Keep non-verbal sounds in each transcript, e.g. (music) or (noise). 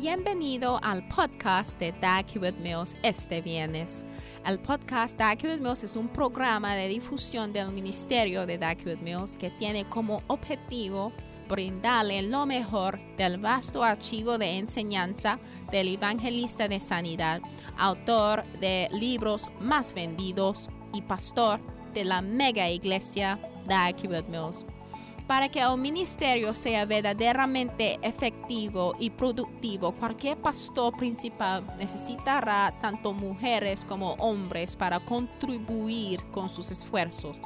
Bienvenido al podcast de Dag Hewitt Mills este viernes. El podcast Dag Hewitt Mills es un programa de difusión del ministerio de Dag Hewitt Mills que tiene como objetivo brindarle lo mejor del vasto archivo de enseñanza del evangelista de sanidad, autor de libros más vendidos y pastor de la mega iglesia Dag Hewitt Mills. Para que el ministerio sea verdaderamente efectivo y productivo, cualquier pastor principal necesitará tanto mujeres como hombres para contribuir con sus esfuerzos.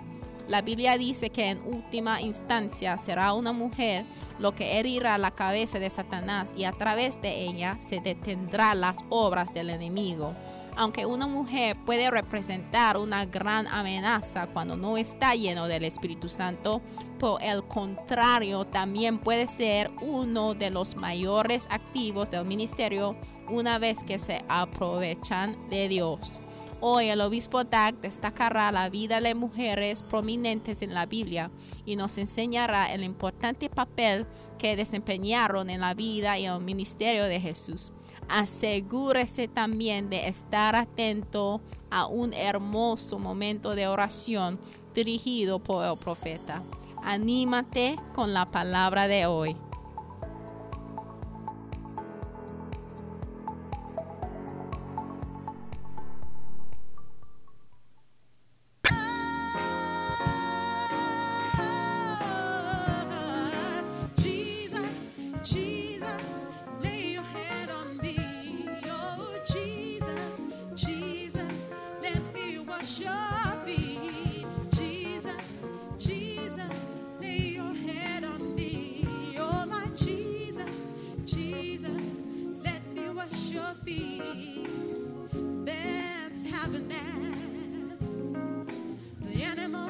La Biblia dice que en última instancia será una mujer lo que herirá la cabeza de Satanás y a través de ella se detendrá las obras del enemigo. Aunque una mujer puede representar una gran amenaza cuando no está lleno del Espíritu Santo, el contrario también puede ser uno de los mayores activos del ministerio una vez que se aprovechan de Dios. Hoy el obispo Dag destacará la vida de mujeres prominentes en la Biblia y nos enseñará el importante papel que desempeñaron en la vida y el ministerio de Jesús. Asegúrese también de estar atento a un hermoso momento de oración dirigido por el profeta. Anímate con la palabra de hoy.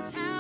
The animals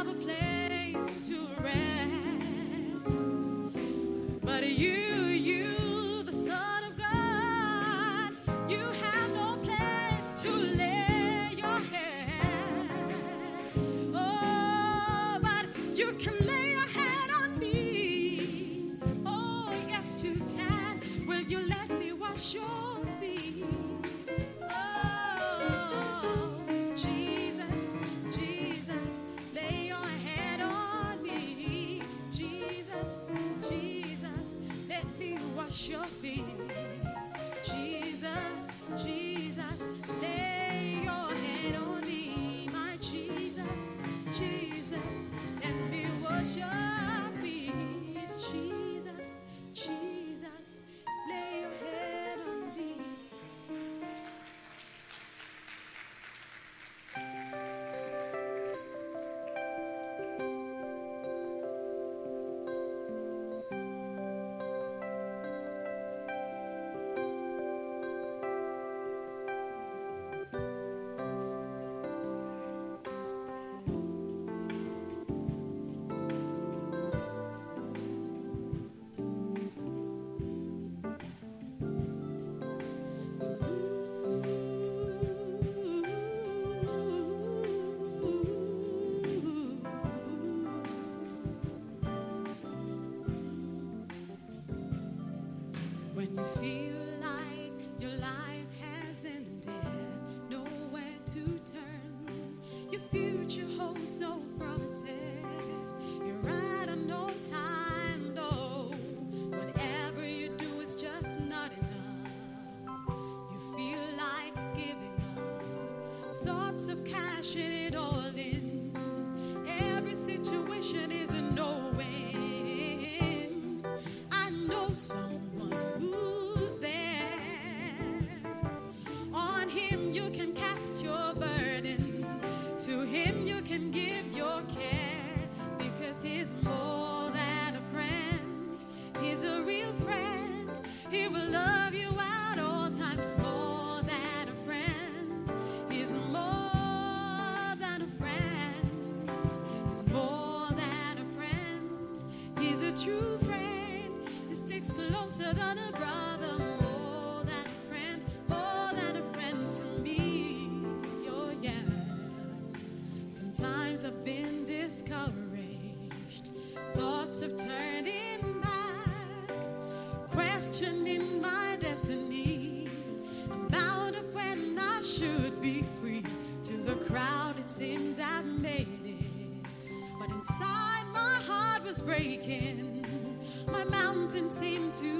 now.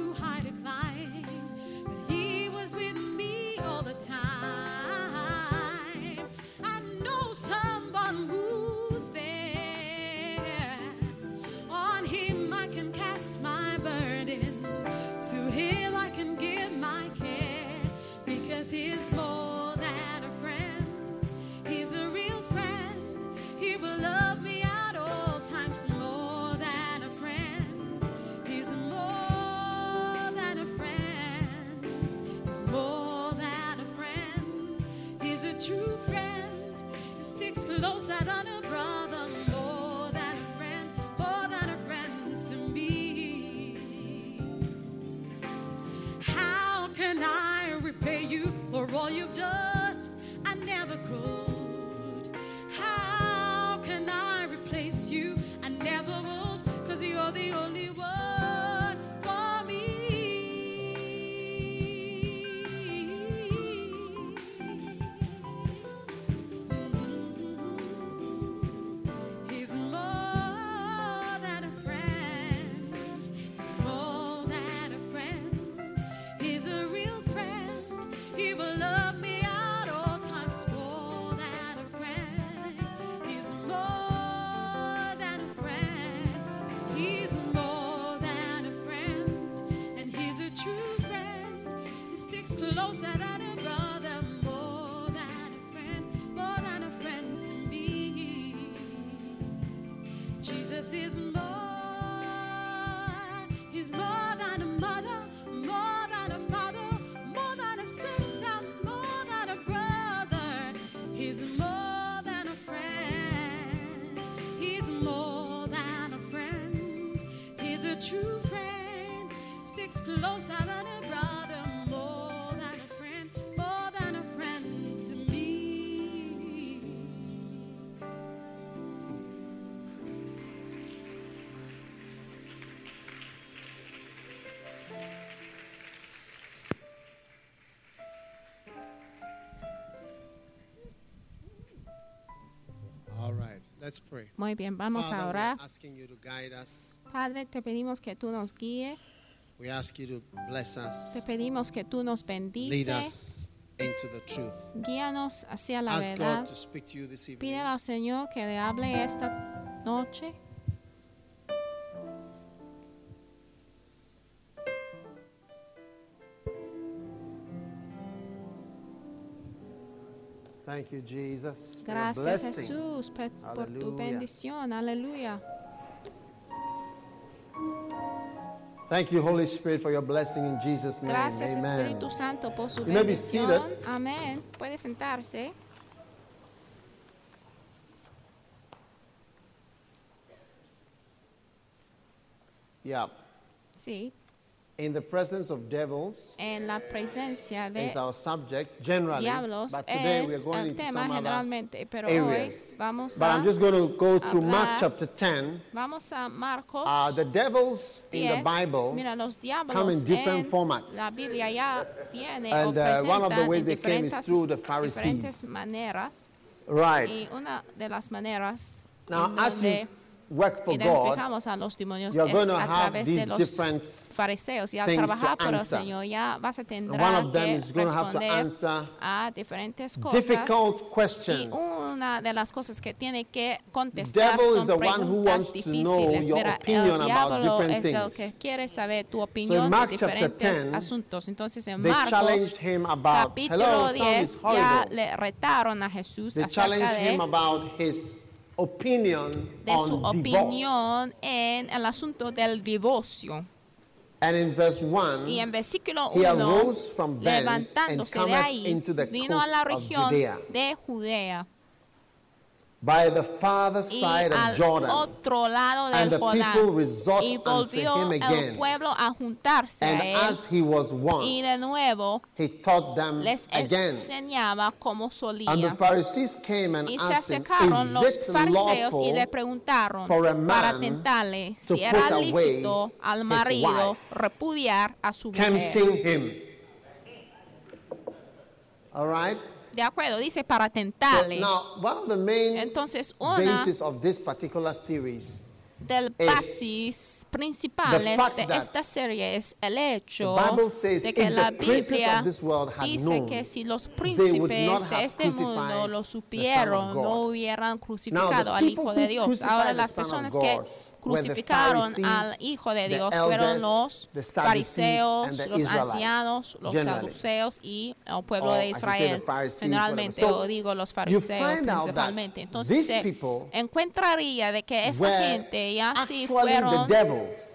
Too high to climb. But He was with me closer than a brother. Muy bien, vamos Father, a orar. Padre, te pedimos que tú nos guíes, We ask you to bless te us, pedimos que tú nos lead bendices, us into the truth. guíanos hacia la Ask verdad. Pídele al Señor que le hable esta noche. Thank you, Jesus. Gracias. Jesús pe- por tu bendición. Aleluya. Thank you, Holy Spirit, for your blessing in Jesus' name. Gracias Amen. Espíritu Santo por su You bendición. Amén. Puede sentarse. Yeah. Sí. In the presence of devils En la presencia de is our subject generally, diablos but today we are going el into some other generalmente, pero areas. hoy vamos But a I'm just going to go through Mark chapter 10. vamos a Marcos Uh, the devils in the Bible Mira, los come in different formats. la Biblia ya viene And uh, one of the ways they came is through the Pharisees. maneras Right. y una de las maneras Now, as you work for God, identificamos a los demonios you're es going to a have través de los different fariseos y al trabajar para el. Señor ya vas a and tener one of them que is going to have to responder answer a diferentes cosas difficult y questions. una de las cosas que tiene que contestar devil is son the one who preguntas wants to know difíciles. your Mira, el diablo es el que quiere saber tu opinión de Mark chapter diferentes 10, asuntos. Entonces en They Marcos challenged him about, capítulo hello, sound 10 is ya le retaron a Jesús acerca de him about his opinion de on su divorce. opinión en el asunto del divorcio. And in verse 1, Y en versículo he 1, arose from thence and levantándose de ahí, into the vino a la región de Judea by the farther y side of al Jordan. otro lado And del people resort Y unto el pueblo a juntarse And a él. as he was wont, Y de nuevo he taught them les again. enseñaba como And the solía. Pharisees came and Y se asked him, acercaron los fariseos y le preguntaron for a para tentarle to si era lícito al his marido wife? repudiar a su mujer. tempting him? All right? ¿De acuerdo? Dice para So tentarle. now, one of the main Entonces, una of this particular series del is basis principales fact de that esta serie es el hecho de que la Biblia dice que si los príncipes de este mundo lo supieron, no hubieran crucificado al Hijo de Dios. Ahora las personas que crucificaron al Hijo de Dios fueron los fariseos, los ancianos, los saduceos y el pueblo Or de Israel. Generalmente, o digo los fariseos principalmente. Entonces se encontraría de que esa gente ya sí fueron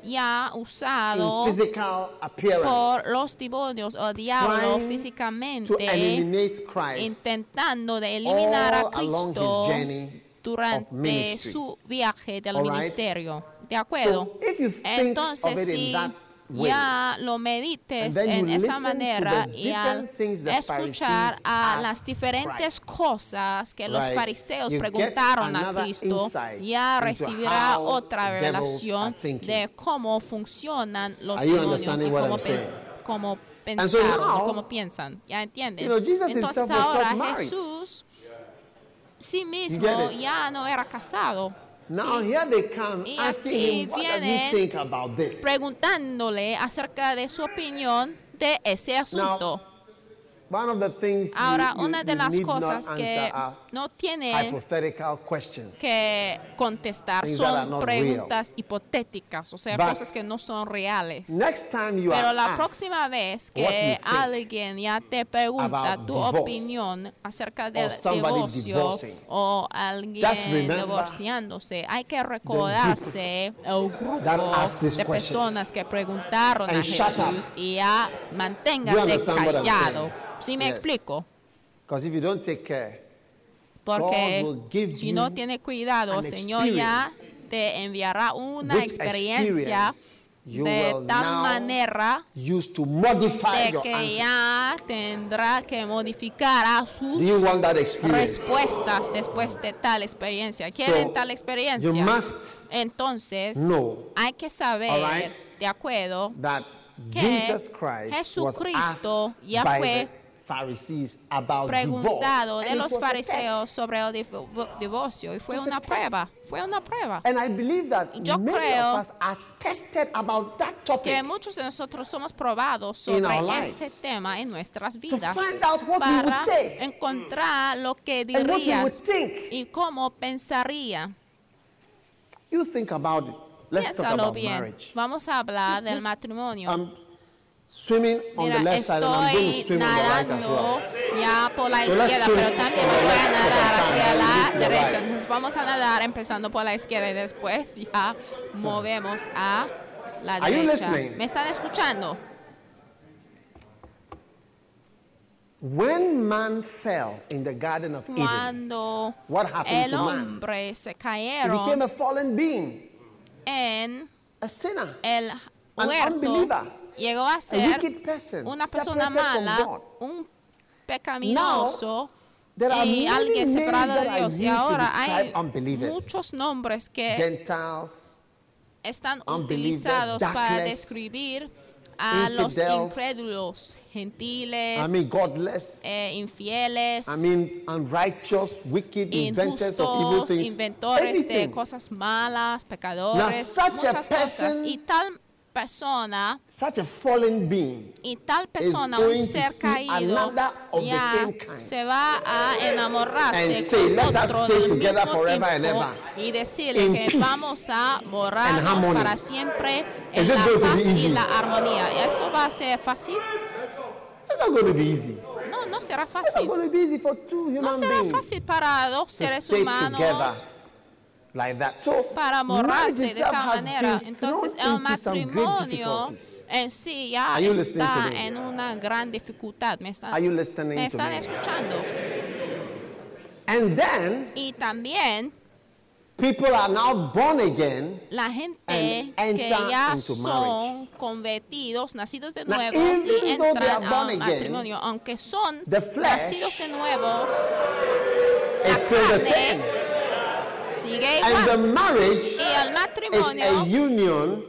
ya in usado physical appearance por los demonios o diablo físicamente intentando de eliminar a Cristo durante su viaje del ministerio. ¿De acuerdo? Entonces, si ya lo medites en esa manera y al escuchar a las diferentes cosas que los fariseos preguntaron a Cristo, ya recibirá otra revelación de cómo funcionan los demonios y cómo, cómo pensaron, cómo piensan. ¿Ya entienden? Entonces ahora. Jesús sí mismo ya no era casado. Now Sí. here they come Y asking him, what does he think about this? preguntándole acerca de su opinión de ese asunto. One of the things you- Ahora, una de las cosas que no tiene que contestar son preguntas hipotéticas, o sea, cosas que no son reales. Next time you Pero la próxima vez que alguien ya te pregunta tu opinión acerca del divorcio o alguien divorciándose, hay que recordarse (laughs) el grupo de personas que preguntaron a Jesús y ya manténgase callado. ¿Sí me Yes. explico? Because if you don't take care, Porque si no you tiene cuidado, Señor ya te enviará una experiencia de tal manera de que ya tendrá que modificar a sus respuestas después de tal experiencia. ¿Quieren So, tal You experiencia? must Entonces, know, hay que saber, right, de acuerdo, that que Jesus Christ was Jesucristo ya fue Pharisees about preguntado divorce, de and los fariseos sobre el divo- divorcio y fue una prueba, fue una prueba. And I believe that Yo many creo of us are tested about that que topic muchos de nosotros somos probados sobre ese tema en nuestras to vidas find out what we would para say encontrar lo que we dirías think. y cómo pensaría. You think about it. Let's talk about bien. marriage. Vamos a hablar del matrimonio. I'm swimming on Mira, the left side and I'm going to estoy swim on the right as nadando well. ya por la So izquierda, pero también voy a nadar hacia la derecha. Entonces vamos a nadar empezando por la izquierda y después ya movemos a la Are you derecha. listening? ¿Me están escuchando? When man fell in the Garden of Eden, Cuando what happened el to man? hombre se he became cayeron a fallen being, en a sinner, el an unbeliever, llegó a ser una persona mala, un pecaminoso y alguien separado de Dios. Y ahora hay muchos nombres que están utilizados para describir a los incrédulos, gentiles, I mean godless, eh, infieles, I mean unrighteous, wicked, inventors of evil injustos, things, inventores de cosas malas, pecadores, muchas cosas. Y tal persona Such a fallen being y tal persona, un ser caído, ya se va a enamorarse say, con "Let us otro stay del together mismo forever and tiempo ever, y decirle que vamos a morarnos harmony." para siempre en Is la paz y la armonía. ¿Y ¿Eso va a ser fácil? No, no será fácil. No será fácil para dos seres humanos like that. So, para marriage morarse de itself tal has manera. Entonces el into some great matrimonio difficulties. en sí ya Are you listening está to me? en una gran dificultad. ¿Me listening me están escuchando? And then Y también people are now born again. la gente And que ya into son convertidos, nacidos de even y though they are entran born al matrimonio, aunque son the flesh nacidos de nuevos, It's still the carne And the marriage Y el is a matrimonio union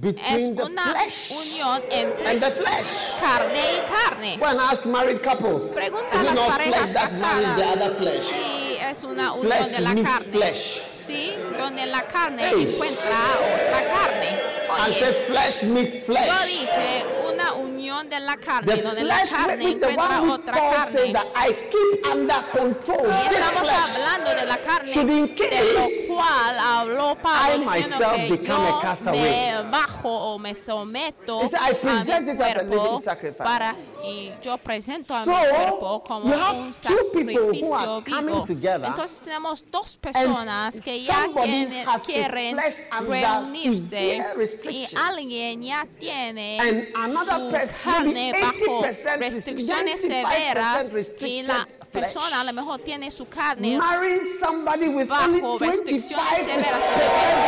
between the una flesh unión entre and the flesh. carne y carne. And ask married couples. Pregunta Is a las not parejas casadas other flesh? si es una unión Flesh de la meets carne. flesh. Sí, donde la carne Hey. encuentra otra carne. And say Oye, flesh meet yo flesh. dije una unión de la carne, The donde la carne encuentra otra carne. that I keep under control. Y This estamos flesh. hablando de la carne, de lo cual habló Pablo diciendo que yo me bajo o me someto said, a mi cuerpo para y yo presento a So, mi cuerpo como un sacrificio vivo. Entonces tenemos dos personas que ya quieren, quieren reunirse y alguien ya tiene su carne bajo 80% restricciones 95% severas y la persona a lo mejor tiene su carne bajo 25% restricciones severas de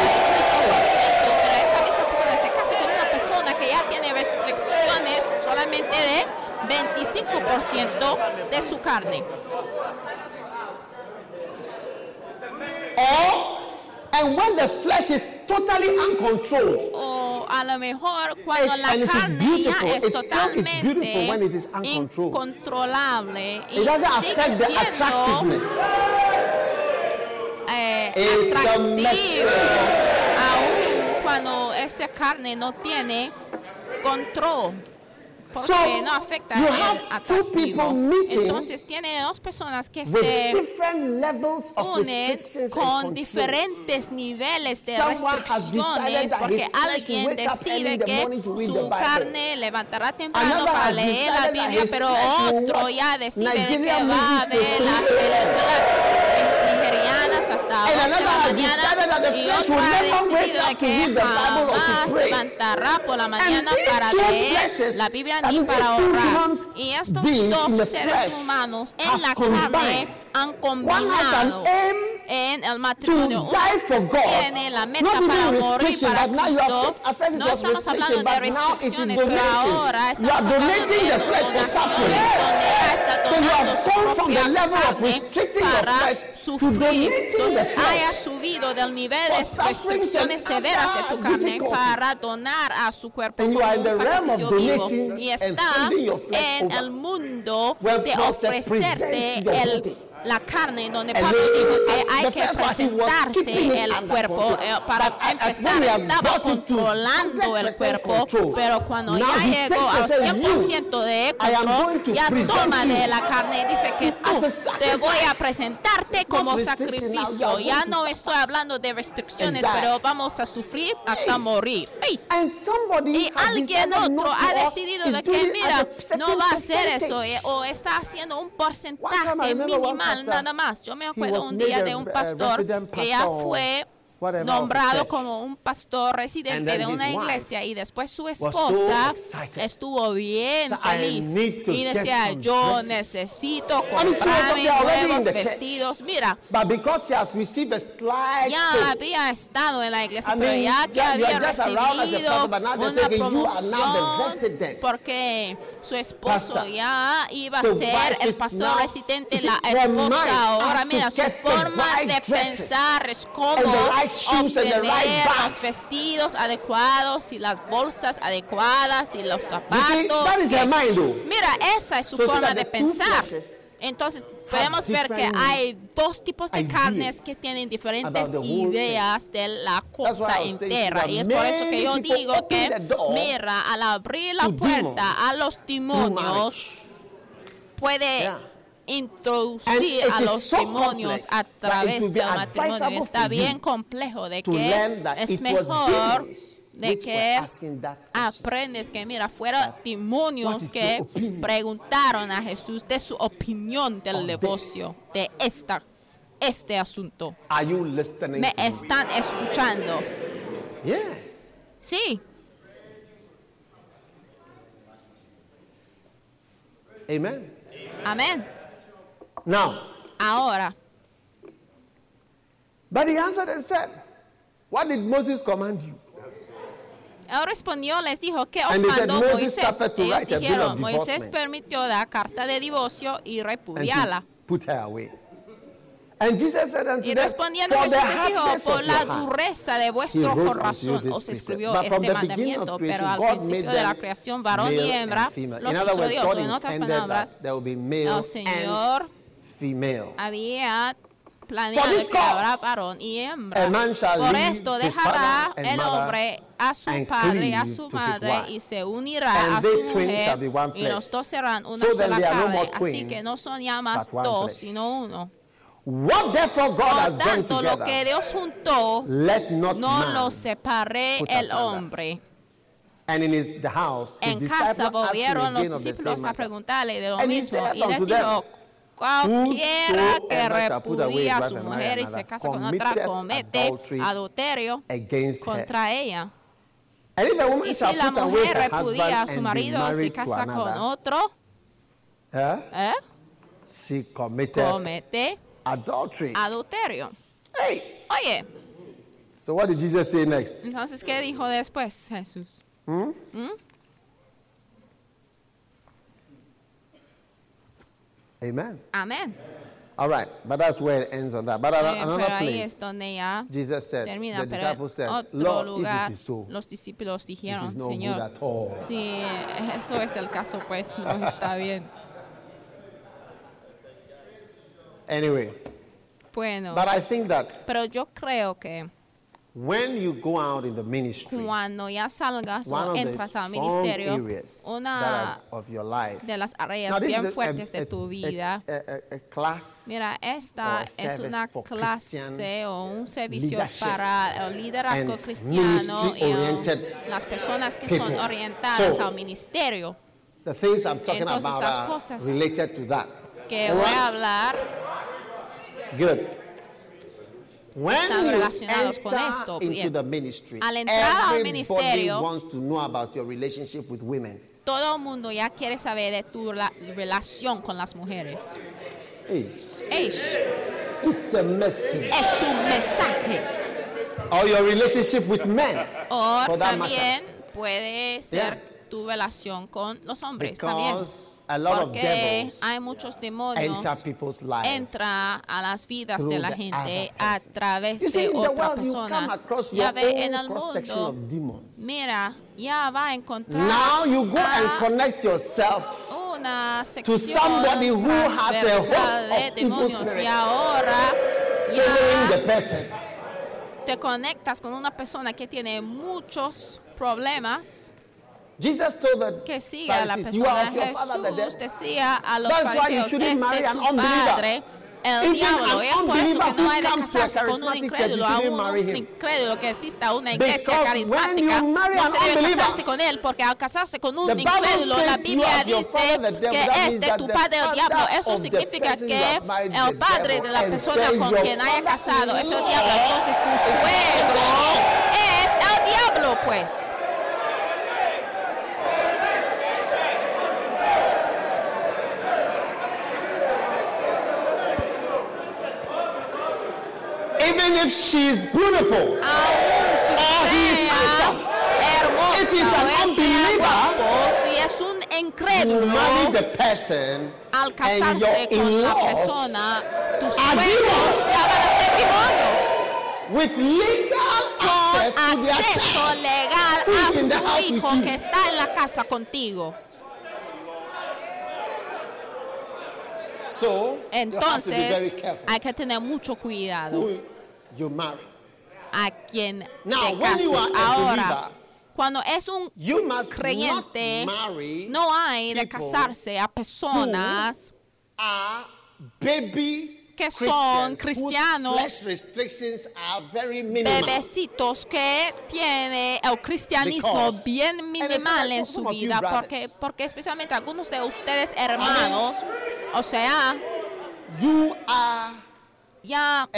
restrictions. 25%, pero esa misma persona se casa con una persona que ya tiene restricciones solamente de 25% de su carne. Or, and when the flesh is totally uncontrolled, O a lo mejor cuando la carne ya es totalmente incontrolable y sigue siendo eh, atractivo aún cuando esa carne no tiene control porque So, no afecta you have two people meeting entonces tiene dos personas que se different levels of unen con diferentes niveles de restricciones porque alguien decide que su carne levantará temprano para leer la decided that Biblia pero otro ya decide de que va a movies ver till las 3 a.m. películas nigerianas hasta 12 de la mañana y otro ha decidido de que jamás levantará por la mañana para leer la Biblia ni para human y estos dos seres humanos en la carne han combinado en el matrimonio. tiene la meta para morir para Cristo. No estamos hablando de restricciones, pero ahora estamos hablando de donaciones donde ya está So you donando have su gone from the propia level of carne para sufrir. Entonces haya subido del nivel de restricciones severas de tu carne para donar a su cuerpo como un sacrificio vivo y está en el mundo de ofrecerte "Present your el body." La carne donde Pablo dijo que hay que presentarse el cuerpo eh, para empezar estaba controlando el 100% cuerpo pero cuando ya llegó al and says, 100% de control ya toma de la carne y dice que tú te voy a presentarte como sacrificio. ya no estoy hablando de restricciones pero vamos a sufrir hasta morir. Y alguien otro ha decidido de que, mira, no va a hacer eso eh, o está haciendo un porcentaje minimal nada más. Yo me acuerdo un día de un uh, pastor que ya fue whatever nombrado como un pastor residente de una iglesia y después su so esposa excited. estuvo bien So, feliz y decía yo dresses." necesito comprarme nuevos church. vestidos mira But because she has received a slight ya había estado en la iglesia, I pero mean, ya que yeah, había recibido una promoción porque su esposo pastor. ya iba a ser el pastor residente, la esposa ahora mira, su forma de pensar es right shoes and the right obtener los bags. vestidos adecuados y las bolsas adecuadas y los see, zapatos. que- her mind. Mira, esa es su So see forma de pensar. Entonces, podemos ver que hay dos tipos de carnes que tienen diferentes ideas de la cosa entera. Y es you, por eso que yo digo que, mira, al abrir la puerta a los demonios, puede. Introducir a los demonios a través del matrimonio. Está bien complejo de que es mejor de que aprendes que mira fuera demonios que preguntaron a Jesús de su opinión del negocio de esta este asunto. Are you listening? Me están escuchando. Sí, Amen. amén. Now, Ahora, but he answered and said, What did Moses command you? él respondió, les dijo, ¿qué os mandó "Moses Moisés? Ellos dijeron, Moisés divorcement." permitió dar carta de divorcio y repudiarla. to put her away. And Jesus said unto Y them, respondiendo For the Jesús les dijo, por la dureza de vuestro corazón os escribió este mandamiento, pero al principio de la them creación, varón y hembra, los hizo Dios, en otras palabras, el and Señor female. había planeado que habrá varón y hembra. Por esto dejará el hombre a su padre a su madre y se unirá a su mujer y los dos serán una So sola no carne. Así que no son ya más dos, sino uno. What therefore God has Por tanto, lo que together, Dios juntó, let not no lo separe el hombre. And in his the house, his En casa volvieron los discípulos a preguntarle de lo And mismo y les dijo, cualquiera que repudia a su mujer y se casa con otra comete adulterio contra ella. Y si la mujer repudia a su marido y se casa con otro, eh, ¿eh? comete adulterio. Oye, so what did Jesus say next? entonces, ¿qué dijo después Jesús? Amen. Amén. All right, but that's where it ends on that. But at Eh, another pero ahí place, es donde ya Jesus said, termina, the pero disciples said, en otro Lord, lugar if it is so, los discípulos it dijeron, is no good Señor, at all. si eso es el caso, pues no está (laughs) bien. Anyway, Bueno, but I think that pero yo creo que when you go out in the ministry, cuando ya salgas o entras al ministerio, una are of your life. de las áreas bien fuertes a- de tu vida, a- a- Mira, esta es una clase o un servicio para el liderazgo and cristiano y um, las personas que son people. orientadas So, al ministerio. The things I'm talking Entonces, about las cosas related to that. Que All voy right? a hablar Good. When Están relacionados con esto, into bien. the ministry, Al entrar al ministerio- wants to know about your relationship with women. todo el mundo ya quiere saber de tu la- relación con las mujeres. Message. es un mensaje. Or your relationship with men. O también puede ser Yeah. tu relación con los hombres también. A lot of Porque devils hay muchos demonios entra a las vidas de la gente a través see, de the otra persona. Ya ve en el mundo, of mira, ya va a encontrar Now you go and connect yourself una sección somebody who has a host de of demonios. Y spirits. ahora following the ya person. te conectas con una persona que tiene muchos problemas Jesus told the que sigue a la persona. Jesús decía a los That's fariseos, este tu padre, el diablo. Y es por eso que no hay de a casarse con un incrédulo, marry un incrédulo que exista una iglesia carismática. No se debe casarse con él, porque al casarse con un incrédulo, la Biblia dice que es de tu padre el diablo. Eso significa que el padre de la persona con quien haya casado es el diablo. Entonces tu suegro es el diablo, pues. Even if she's beautiful, aún si sea hermosa If he's an o unbeliever, si es un incrédulo, marry the person al casarse your con la persona, tus suegros demons. ya van a ser demonios. with legal Con to acceso child. legal who a is in the house su with hijo you. que está en la casa contigo. So you have to be very Entonces, careful hay que tener mucho cuidado who you marry. a quien Now, te when you cases. are a Ahora, believer, cuando es un You must creyente, not marry no hay de casarse a personas are baby que son cristianos, whose flesh restrictions are very minimal. bebecitos que tiene el cristianismo Because- bien minimal en su you vida, porque, porque especialmente algunos de ustedes hermanos, o sea, You are ya a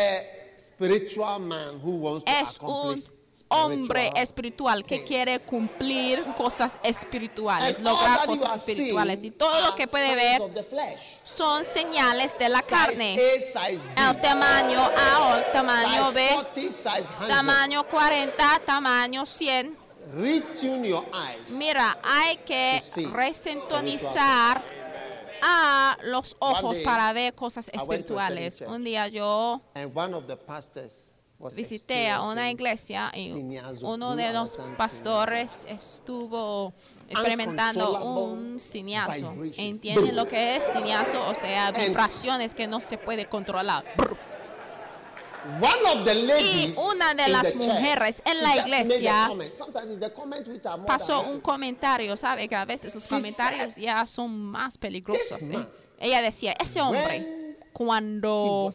spiritual man who wants to es un accomplish hombre spiritual espiritual que quiere cumplir cosas espirituales, And lograr cosas espirituales. Y todo lo que puede ver son señales de la Size carne. A, size B, El tamaño A o el tamaño B, 40, size 100. tamaño 40, tamaño 100. Retune your eyes. Mira, hay que To resintonizar a los ojos day, para ver cosas espirituales. Un día yo visité a una iglesia y uno de los pastores estuvo experimentando un vibration. ¿Entienden lo que es siniazo? O sea, vibraciones que no se puede controlar. One of the ladies una de in las mujeres en la iglesia pasó un comentario, ¿sabe? Que a veces los comentarios ya son más peligrosos. "This ¿eh? Ella decía, ese hombre, cuando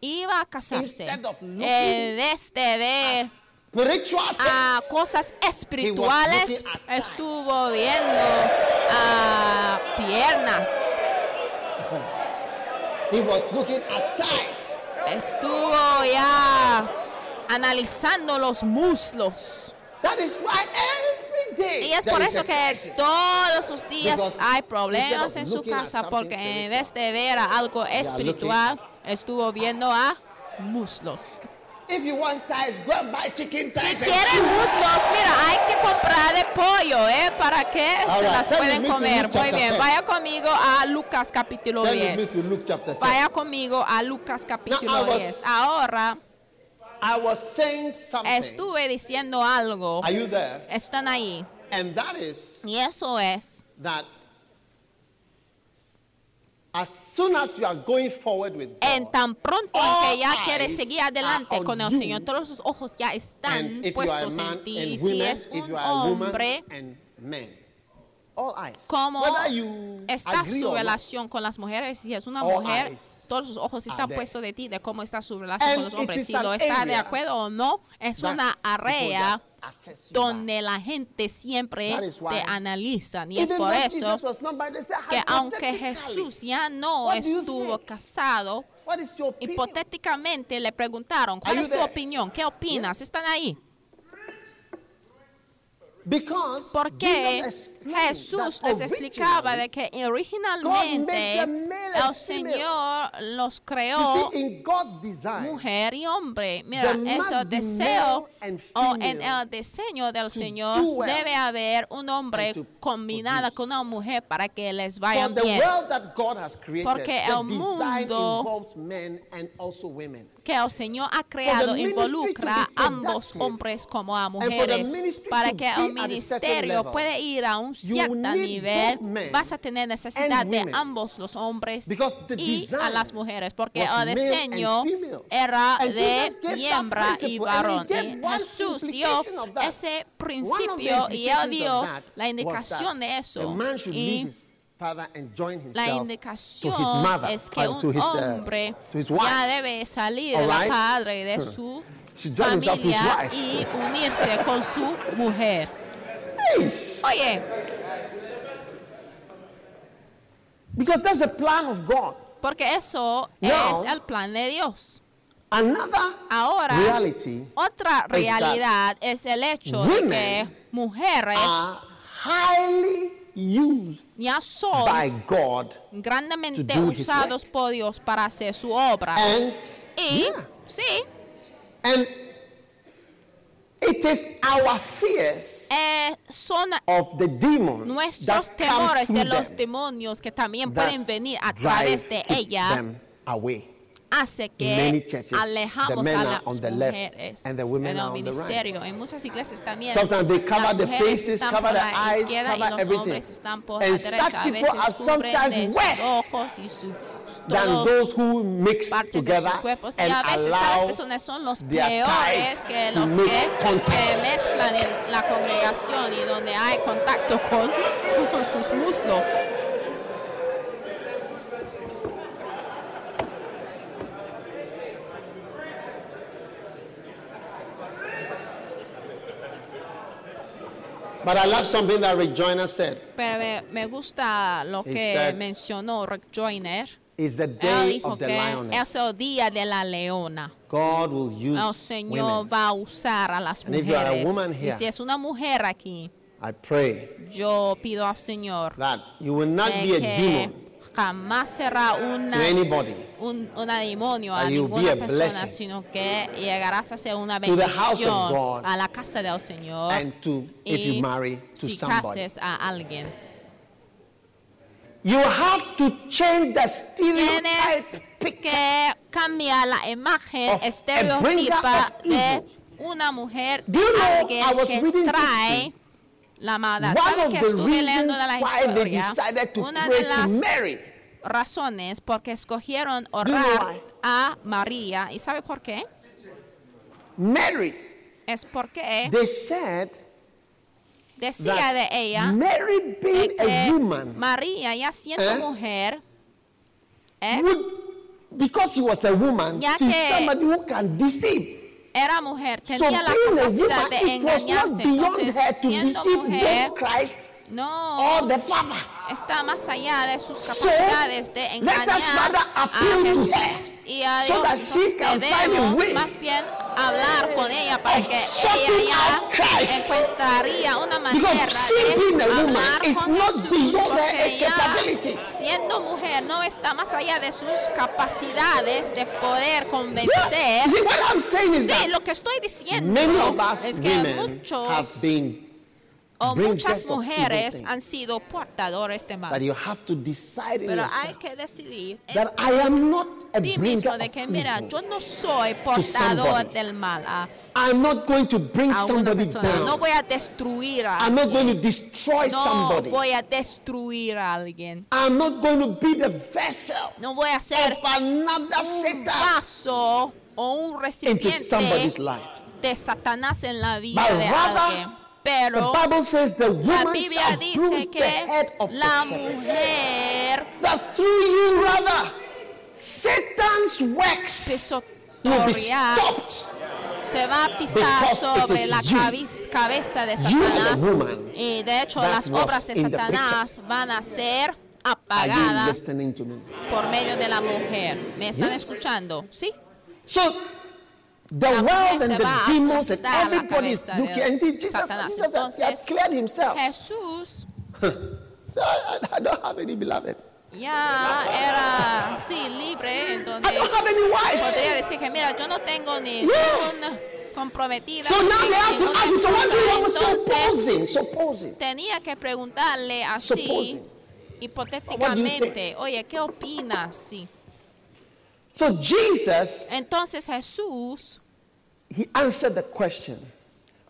iba a casarse, en este de Spiritual a cosas espirituales, estuvo viendo a piernas, (laughs) He was looking at. Estuvo ya analizando los muslos. That is why every day Y es por eso que todos los días Because hay problemas en su casa porque en vez de ver a algo espiritual, estuvo viendo a muslos. If you want thighs, go and buy chicken Si thighs. and quieren muslos, mira, hay que comprar de pollo, ¿eh? Para que All se right, las turn pueden comer. Muy bien, 10. vaya conmigo a Lucas capítulo Turn with me 10. to Luke chapter 10. Vaya conmigo a Lucas capítulo I was- 10. Ahora I was saying something. estuve diciendo algo. Are you there? Están ahí. And that is Y eso es that as soon as you are going forward with En God, tan pronto en que ya quieres seguir adelante con el. Señor, todos sus ojos ya están puestos man en ti. and Si women, es un hombre, and men, all eyes. Whether you está su not. relación con las mujeres. Si es una mujer, eyes todos sus ojos están puestos de ti, de cómo está su relación And con los hombres. Si lo está de acuerdo o no, es una área donde la gente siempre te analizan. Y es por eso que aunque Jesús ya no estuvo casado, hipotéticamente le preguntaron, ¿cuál es tu opinión? ¿Qué opinas? ¿Están ahí? Because Porque Jesús that les explicaba de que originalmente el. Señor los creó mujer y hombre. Mira, be deseo o en el diseño del Señor debe haber un hombre combinado con una mujer para que les vaya bien. Porque el mundo- que el Señor ha creado involucra a ambos hombres como a mujeres. para que el ministerio puede ir a un cierto nivel vas a tener necesidad de ambos los hombres y a las mujeres porque el diseño era de hembra y varón. y Jesús dio ese principio y él dio la indicación de eso. y la indicación es que uh, un uh, hombre ya debe salir de la padre y de su familia y unirse con su mujer. Oye, Because that's the plan of God. porque eso Now, es el plan de Dios. Another Ahora, reality otra realidad es el hecho de women que mujeres are highly used ya son by God grandemente to do his usados por Dios para hacer su obra. and Y yeah. sí, and it is our fears eh, son of the demons nuestros that come temores de los demonios que también pueden venir a través de ella them away. Hace que alejamos a las mujeres en el ministerio. En muchas iglesias también Sometimes they cover las the mujeres faces, están cover por the la eyes, izquierda y los everything. hombres están por And la derecha. A veces cubren sus ojos y su, than todos partes de sus cuerpos y a veces tales personas son los peores que los que se mezclan en la congregación y donde hay contacto con, con (laughs) sus muslos. But I love something that Rick Joyner said. Pero me, gusta lo He que said- mencionó Rick Joyner. It's the Él day dijo of the que lioness. es el día de la leona. God will use El Señor women. va a usar a las And if you are a mujeres. woman Y here, si es una mujer aquí, I pray yo pido al Señor that you will not de be a que demon jamás será una, un, una demonio a ninguna persona, sino que llegarás a ser una bendición a la casa del Señor. and to if y you marry to si cases a alguien. You have to change the tienes que cambiar la imagen estereotipa de una mujer, alguien que trae. La maldad. One ¿Sabe of que the estuve leyendo de la historia? Una de las razones porque escogieron know orar why? a María. ¿Y sabe por qué? Mary, Es porque they said decía de ella Mary de being que a woman María, ya siendo Eh? mujer, ¿eh? would, because she was a woman, Ya she's que- somebody who can deceive. Era mujer, So tenía la being a capacidad woman, de it was not engañarse. beyond Entonces, her to siendo deceive mujer, both Christ no or the Father. Está más allá de sus capacidades de engañar a Jesús. y a Dios. debemos más bien hablar con ella para que ella ya encontraría una manera de hablar con Jesús porque ella, siendo mujer no está más allá de sus capacidades de poder convencer. Sí, lo que estoy diciendo es que muchos o bringers muchas mujeres han sido portadores de mal. you have to decide in Pero hay que decidir that I am not a ti bringer mismo de que, mira, yo no soy portador del mal a, I'm not going to bring a somebody persona. down. No voy a destruir a I'm not alguien. going to destroy No somebody. voy a destruir a alguien. I'm not going to be the vessel No voy a ser un vaso o un into recipiente somebody's life. de Satanás en la vida But de rather, alguien. Pero the Bible says the La woman Biblia dice bruise the head que of la mujer That through you, rather, Satan's works will be pisotorear stopped. se va a pisar sobre la cabeza de Satanás. Y de hecho las obras de Satanás van a ser apagadas por medio de la mujer. ¿Me están escuchando? Sí. So the La world and the demons and everybody is looking de and see Jesus, Satanás. Jesus has- he has Entonces, cleared himself. Jesús (laughs) So I, I don't have any beloved. ya era, sí, libre, en I donde don't have any wife. podría decir que, mira, yo no tengo ningún comprometida. So no now they have to ninguna ask you, so what do you want? esposa. Supposing, supposing. tenía que preguntarle así, Supposing. hipotéticamente, oye, ¿qué opinas? Sí. So Jesus, Entonces Jesús he answered the question,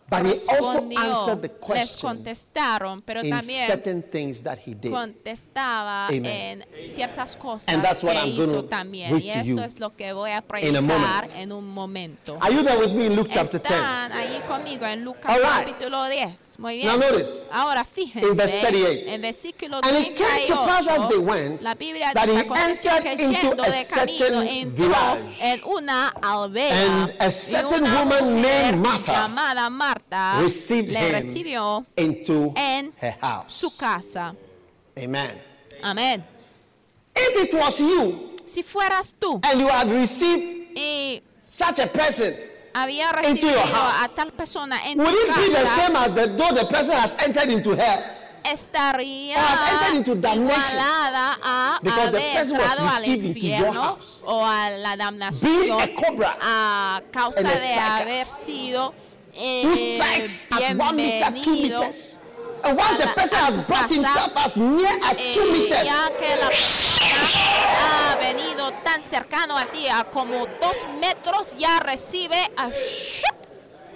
but he also answered the les question contestaron, pero in también certain things that he did. contestaba Amen. en ciertas cosas And that's what que I'm gonna hizo también. Y to esto es lo que voy a predicar en un momento. Are you there with me in Luke chapter 10? Están ahí conmigo en Lucas right. capítulo 10. Muy bien. Now notice, Ahora fíjense in verse 38. en versículo And it came to pass as they 38. went, La Biblia that dice que yendo de camino entró en una aldea And a y certain una woman mujer named Martha llamada Marta received le recibió into en su casa. Amen. Amén. If it was you Si fueras tú and you had received y such a person, había Into your recibido house. a tal persona en would it be the same as the, though the person has entered into her? estaría Or has entered into damnation. igualada a haber entrado al infierno o a la damnación cobra a causa de haber sido who eh, strikes at one meter, two meters. And once the person has brought himself as near as two eh, meters, ya que la persona ha venido tan cercano a ti a como dos metros ya recibe a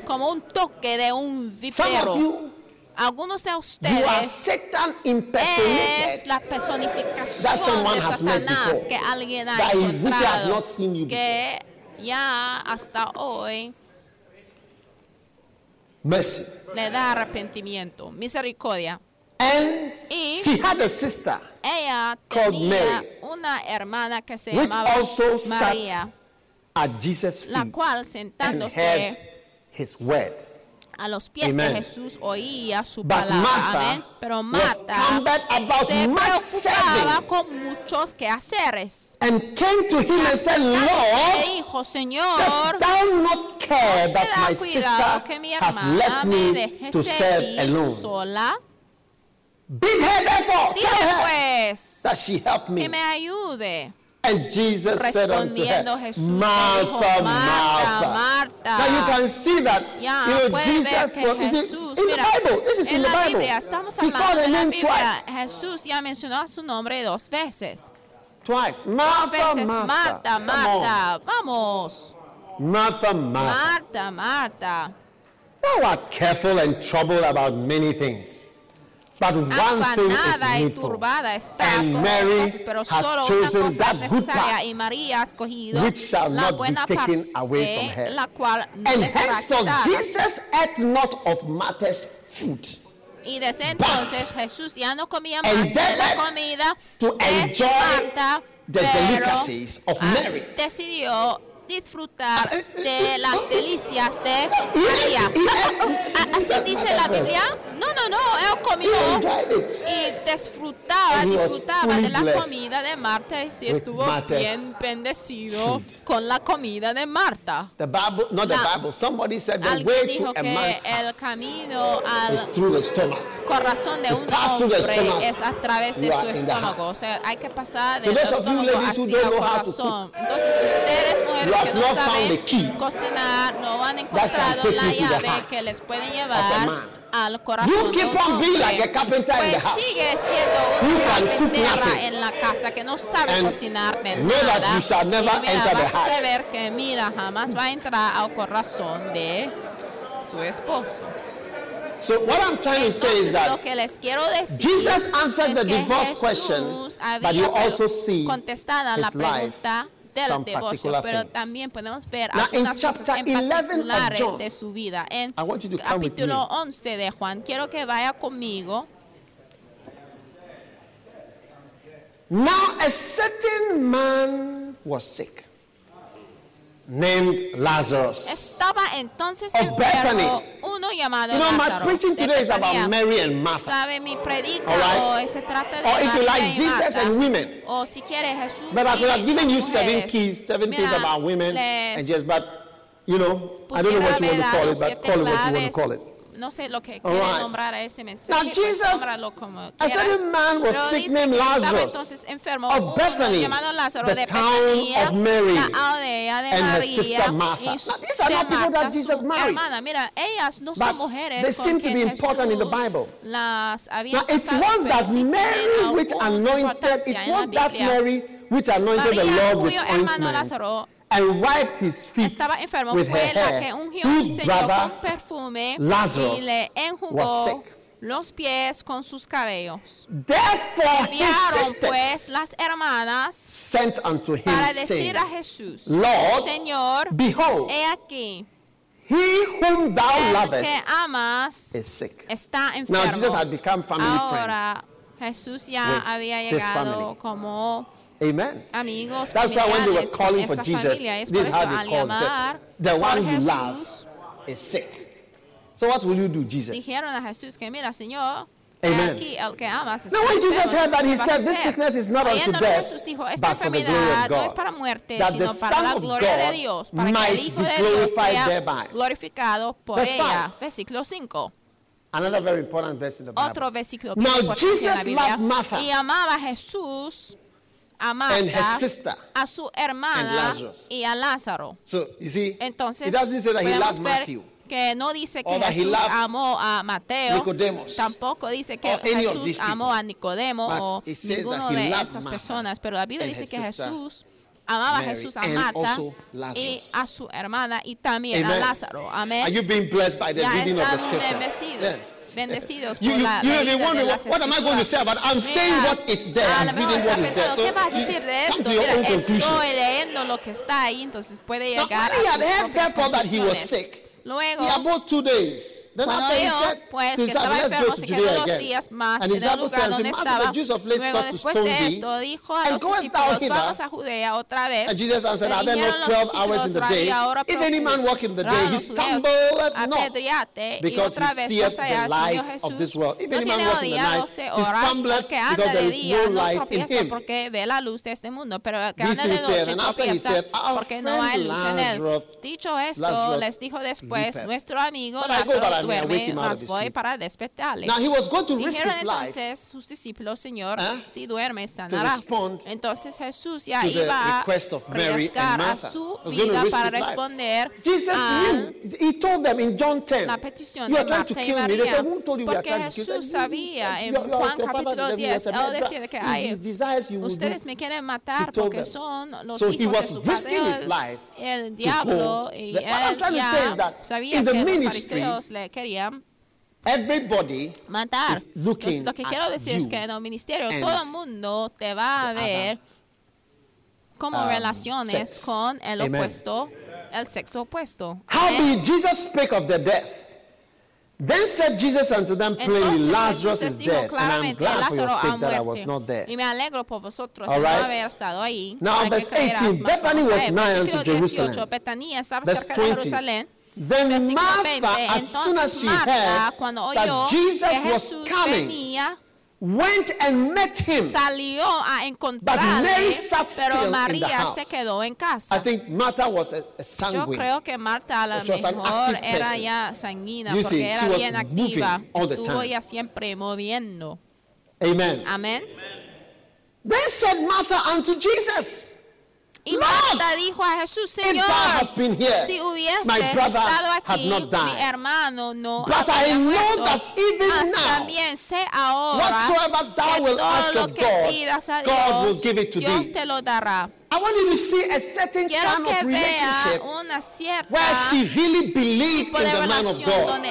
como un toque de un some vipero of you, algunos de ustedes es la personificación de Satanás que alguien ha encontrado que ya hasta hoy Mercy. le da arrepentimiento, misericordia. And Y- she had a sister Ella Called tenía Mary, una hermana que se which llamaba also sat at Jesus' la feet cual and sentándose heard his word. A los pies Amen. de Jesús oía su But palabra. Martha. Pero Marta se preocupaba con muchos quehaceres. and came to him and said, Le Lord, dijo, Señor, dost thou not care that my sister que mi has hermana left me me to serve servir alone? sola. Bid her therefore, Dile tell her pues that she help que me ayude. And Jesus said unto her, Jesús le Martha, Martha. Now you can see that, Ya, you know, Jesus was, see, Jesús, in mira, the Bible, this is in, the Bible. Biblia, estamos He called her name twice. Jesús ya mencionó su nombre dos veces. Twice. Dos Martha, veces, Marta, Martha. On. Marta, vamos. Martha, Martha. Marta, Marta. Thou art careful and troubled about many things. But one thing is Afanada y turbada estás con Mary cosas, pero solo una cosa es necesaria y María ha escogido which shall la buena parte, away from her. la cual no And henceforth. Jesus ate not of Martha's food Y desde entonces Jesús ya no comía más de la comida to enjoy Marta, the delicacies of ah, Mary. decidió disfrutar Ah, eh, de eh, las delicias de María. ate- he ate- A- Así dice la Biblia. No, no, no, él comió y disfrutaba, disfrutaba de la comida de Marta y estuvo bien bendecido con la comida de Marta. The Bible, not the Bible. Somebody said the way dijo to a que man's el heart camino al through the stomach. corazón de un hombre es a través de su estómago. O sea, hay que pasar del estómago hacia el corazón. Entonces, ustedes, mujeres have no found saben the key cocinar, no han encontrado la the llave que les puede a llevar al corazón You keep on being like a carpenter in the Pues house. sigue siendo una carpintera en la casa que no sabe And cocinar de know that nada. you shall never y mira, enter the vas a heart. saber que mira, jamás va a entrar al corazón de su esposo. So what I'm trying to say is Entonces, that Jesus answered the divorce Jesús question, but you also see contestada la his life, pregunta del some divorcio, particular pero también podemos ver Now, algunas cosas en 11 of particulares John, de su vida. En capítulo me. 11 de Juan, quiero que vaya conmigo. now a certain man was sick, named Lazarus. Estaba entonces Of Bethany. uno llamado You know, my preaching today is about Mary and Martha. Sabe, mi predica All right? se trata de Or if you like, Jesus and women. O si quiere Jesús But I y could have given you seven keys, seven things about women, and just, but you know, I don't know what you want to call it, but call it what you want to call it. No sé lo que quiere right. nombrar a ese mensaje. Now, Jesus- nómbralo como a certain man was sick named Lazarus entonces enfermo of Bethany, llamado Lázaro the de town of Mary la aldea de and her sister Martha. Now, these are not people that Jesus married. hermana. Mira, ellas no But son mujeres they seem to be important in the Bible. Las había Now, it was that Mary which anointed, it was that Mary which anointed the Lord with ointment and wiped his feet estaba enfermo with her fue la que ungió al whose Señor brother con perfume Lazarus y le was enjugó sick. los pies con sus cabellos. Therefore, his Enviaron pues sisters las hermanas sent unto him, para saying, decir a Jesús, Lord, Señor, Behold, he aquí, he whom thou el lovest que amas is sick. está Now, Jesus enfermo. had become family Ahora Jesús ya with había this llegado como. Amen. amigos That's why when they were calling for Jesus, this is how they al called. Said, The one you love is sick. So what will you do, Jesus? dijeron a Jesús que mira, Señor, Amen. Now, when Jesus heard that, he ¿qué vas a said, This sickness is not unto death, but for the glory of God, that the Son of God might be glorified thereby. Verse ella. five. Versículo 5. Another very important verse in the Bible. Now, Jesus loved Martha y amaba Jesús, a and her sister. a su and hermana Lazarus. y a Lázaro. So, you see, Entonces, it doesn't say that he loved Matthew. que no dice que Or that he Jesús loved amó a Mateo, Nicodemus. tampoco dice que Jesús amó a Nicodemo But o ninguno de esas Martha personas, pero la Biblia dice que Jesús amaba a Jesús a and Marta y a su hermana y también a Amen. Lázaro. Amén. Are you being blessed by the Ya reading of the están scriptures? bendecidos, Yes. Bendecidos por you, la you what, what am I going to say about I'm saying what is there, a I'm lo mejor reading está what is there. pensando, So ¿qué vas a you decir de come esto? to your Mira, own conclusions. estoy leyendo lo que está ahí, entonces puede llegar a sus propias that he was sick, Luego, he abode two days. Then cuando dijo, said pues, que estaba enfermo, se quedó dos días más en el lugar donde estaba. Luego, después de esto, dijo a And los discípulos, vamos a Judea otra vez. And Jesus answered, Le Are there dijeron not los 12 hours in the discípulos, day? "Vaya, ahora If any man walk in the day, he stumbleth not, because he seeth allá, the light of Jesús, this world. If no any man tiene walk in the día night, 12 he horas, stumbleth porque because anda there de is día no no light in tropieza him. porque ve la luz de este mundo, pero el que anda de noche tropieza porque no hay luz en él. Dicho esto, les dijo después Weepeth. nuestro amigo Lázaro duerme, voy para despertarle. Now he was going to risk his life entonces sus discípulos, Señor, ¿Eh? si duerme, sanará. Entonces Jesús ya iba a arriesgar a su vida para responder Jesus. He told them in John 10, la petición de are trying to Marta y kill me. They María. Porque? Jesús sabía en Juan capítulo the devil 10, was a él decía que It's ay, his desires you will ustedes me quieren matar porque son los So he hijos de was su risking his padre, life el diablo, y él ya sabía que los ministry, fariseos le querían Everybody matar. is looking lo que quiero decir es que en el ministerio todo el mundo te va a ver como um, relaciones sex. con el Amen. opuesto, el sexo opuesto. Howbeit Jesus spake of the death. Then said Jesus unto them plainly, Lazarus is dead, and I'm glad for your sake that I was not there. Y me alegro por vosotros All no right. haber estado ahí. Now, verse creyeras 18, más Bethany was nigh unto 18, Jerusalem. Verse cerca de 20. Then Martha, 20, as soon as she Marta, heard that Jesus was coming, venía, went and met him. salió a But Mary sat still pero in the María house. se quedó en I think Martha was a, a Yo sanguine. creo que Marta a lo She was an mejor active era ya sanguínea You porque see, era she was bien moving activa. all the Estuvo time. ya siempre moviendo. Amen. Amén. Then said Martha unto Jesus, Y Marta dijo a Jesús, Señor, here, si brother estado aquí, mi hermano no But I habría know muerto. Mas también sé ahora que todo ask lo que God, pidas a Dios, give it to Dios te lo dará. I want you to see a certain Quiero kind of relationship where she really believed in the man of God.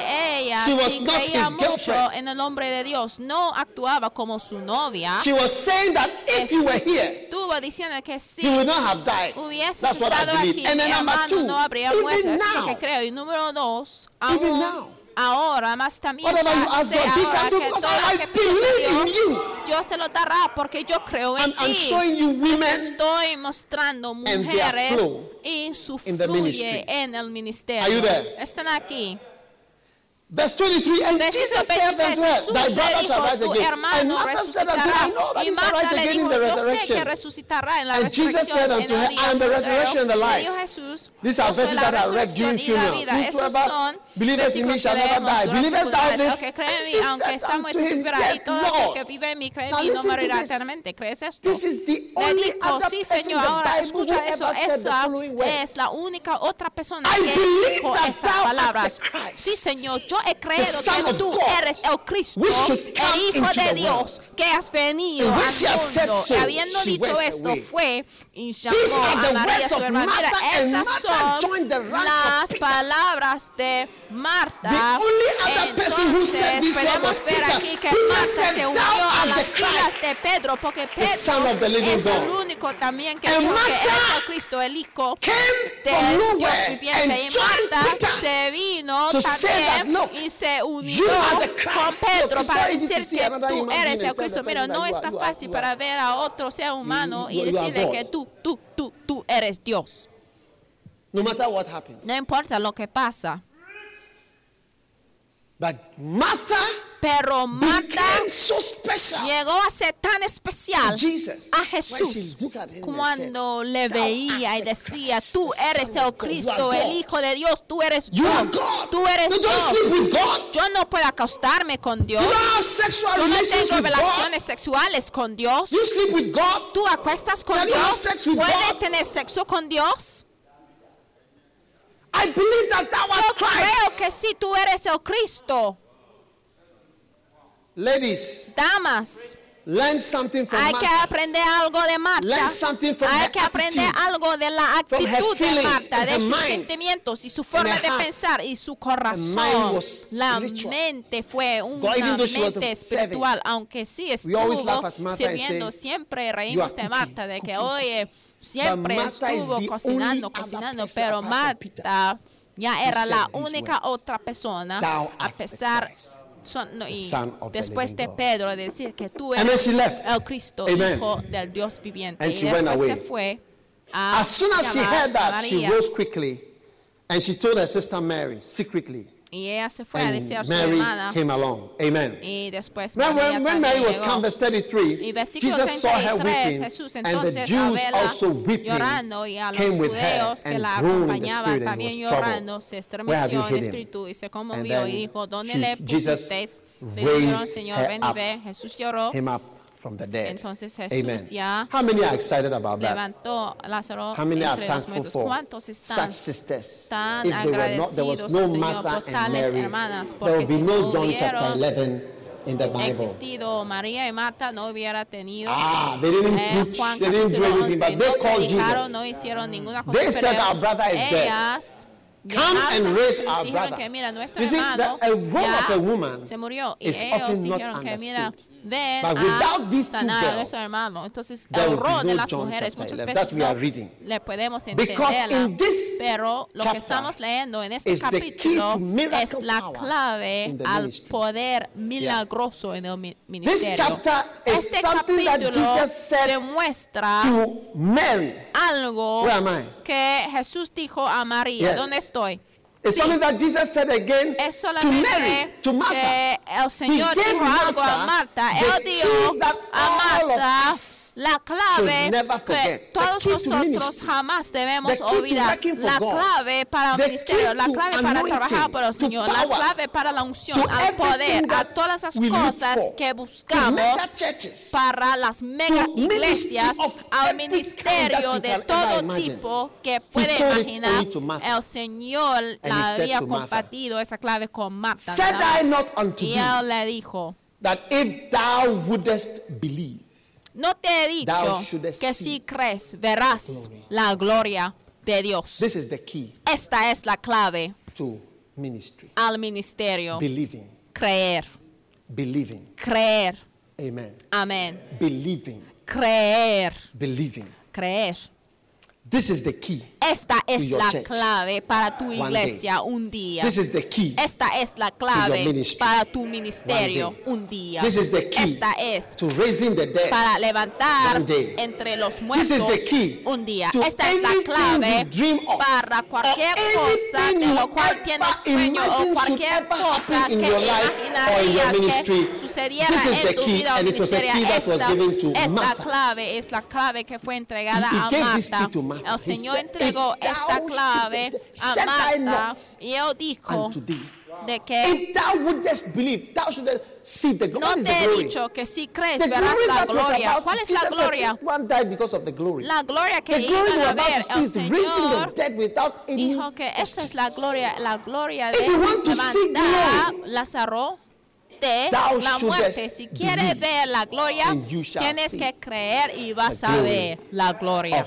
She was not his girlfriend. en el hombre de Dios, no actuaba como su novia. She was saying that if you were here, diciendo que si you would not have died. hubieses That's what I believe. aquí, And then number two, no even muerto. Es now, creo. Y número dos, Even aún now. Ahora, más también He ahora que todo lo que pides Dios, te lo dará porque yo creo en ti. estoy mostrando mujeres y su fluye en el ministerio. Are you there? Están aquí. Verse 23, and Versículo Jesus said 23, unto her, Thy brother shall rise again. And Martha said unto her, I know that he shall rise again in the resurrection. And Jesus said unto her, I am the resurrection and the life. These are verses that I read during funerals. Whosoever believeth in me shall never die. Believest thou this? And she said unto him, Yes, Lord. Now listen to this. This is the only other person in the Bible who ever said the following words. I believe that thou art the Christ, Sí, Señor, yo he creído que tú eres el Cristo, el Hijo de Dios, que has venido al mundo. y habiendo dicho esto, fue y llamó a María su hermana. Mira, estas son las palabras de Marta. Entonces, podemos ver aquí que Marta se "Thou unió a las filas de Pedro, porque Pedro es el único también que dijo que eres el Cristo, el Hijo de Dios viviente. Y Marta se vino también y se unió con. Pedro para decir que tú eres el Cristo. Mira, no está fácil para ver a otro ser humano y decirle que tú, tú, tú, tú eres Dios. No matter what happens. No importa lo que pasa. But Martha Pero Marta llegó a ser tan especial a Jesús cuando le "Thou veía y decía, tú eres el Cristo, el. Hijo de Dios, tú eres Dios, tú eres Dios. with God. Yo no puedo acostarme con Dios, yo no tengo relaciones sexuales con Dios. You sleep with God. Tú acuestas con Dios, puedes tener sexo con Dios. I believe that thou Yo creo que sí, tú eres el Cristo. Ladies, Damas, learn something from hay que Martha. aprender algo de Marta. Learn something from Hay her que aprender attitude, algo de la actitud de Marta, de sus mind sentimientos y su forma de heart. pensar y su corazón. La mente fue una mente espiritual, aunque sí estuvo sirviendo. say, Siempre reímos "You de Marta, de que oye, siempre estuvo the cocinando, cocinando, pero Marta ya era la única otra persona, "Thou a pesar son- no, y después de living God." Pedro decir que tú eres she el Cristo, Amen. hijo del Dios viviente. And y she después se away. fue a As soon as she heard that, she María. rose quickly and she told her sister Mary secretly. Y ella se fue a And su Mary hermana. came along. Amen. Y después When, María when, when Mary was come, verse 33, Y versículo Jesus saw her 33, weeping, Jesús and the entonces Jews also weeping llorando y a los came with her judeos que and la acompañaban también llorando, se Where have estremeció you en espíritu y se conmovió y dijo, ¿dónde le Jesus pusisteis? Le dijeron, raised Señor, ven y up. ve. Jesús lloró, him up from the dead. Entonces Jesús Amen. ya How many are excited about that? levantó a Lázaro How many are entre los thankful muertos. for ¿Cuántos such están sisters? tan If there were not, there was agradecidos no al Señor Martha por and tales Mary. hermanas? There Porque will be si no no John chapter hubieron 11 in the Bible. existido María y Marta no hubiera tenido Ah, they didn't eh, preach, Juan they didn't do capítulo anything, 11, but they no called predicaron, Jesus. no hicieron ninguna cosa, They said, pero "Our brother is dead. ellas Come and a raise Jesús, our dijeron brother. que mira, nuestro You see, hermano the- a word ya of a woman se murió y is ellos often not dijeron que mira, understood. Ven But without these two girls, hermano. Entonces, el rol de las mujeres muchas 11. veces That we are no reading. le podemos this pero lo que estamos leyendo en este capítulo es la clave al poder milagroso en el ministerio. Este capítulo Jesus said demuestra algo que Jesús dijo a María. Yes. ¿Dónde estoy? It's Sí. something that Jesus said again Es to solamente Mary, to Martha. que el Señor He gave dijo algo a Marta. the Él that a all of Marta us la clave should never que todos key to nosotros ministry. jamás debemos The key to olvidar. working for La God. clave para el The ministerio, key la to clave para trabajar para el to Señor, la clave para la unción, to al poder, a todas las cosas que to buscamos para las mega to iglesias, al ministerio de todo tipo que puede imaginar. only to. El Señor había Martha, compartido esa clave con Marta. Said I not unto Y él le dijo, that if thou wouldest believe, no te he Thou dicho shouldest que si crees verás la gloria de Dios. this is the key Esta es la clave to ministry. al ministerio. Believing, Creer, believing. creer. Amen. Amén. Believing, Creer, believing. creer. This is the key. Esta es your la church. clave para tu iglesia un día. This is the key. Esta es la clave para tu ministerio un día. This is the key Esta es to raising the dead. para levantar One day. entre los This muertos is the key un día. to Esta es la clave para cualquier cosa de lo cual tienes sueño o cualquier cosa que imaginarías que sucediera This is en the tu key, vida o ministeria. Esta, esta clave es la clave que fue entregada He- he a this Marta. El Señor entregó "If esta clave a Marta y él dijo de que no te he dicho que si crees verás la gloria. ¿Cuál es la gloria? La gloria que iban a ver el Señor dijo que esa es la gloria, la gloria de levantar Lázaro de la muerte. Si quieres ver la gloria, tienes que creer y vas a ver la gloria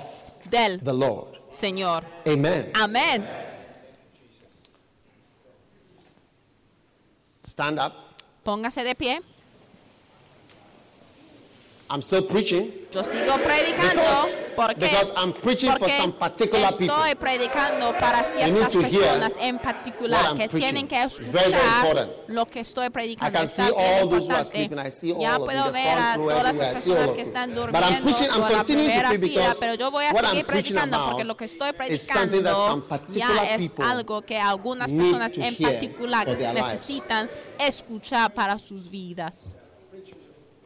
del the Lord. Señor. Amen. Amén. Stand up. Póngase de pie. I'm still preaching. Yo sigo predicando Because- porque, because I'm preaching for porque some particular estoy people. predicando para ciertas personas en particular que tienen que escuchar lo que estoy predicando. Ya puedo ver a todas las personas que están durmiendo por la primera fila, pero yo voy a seguir predicando porque lo que estoy predicando ya es algo que algunas personas en particular for necesitan escuchar para sus vidas.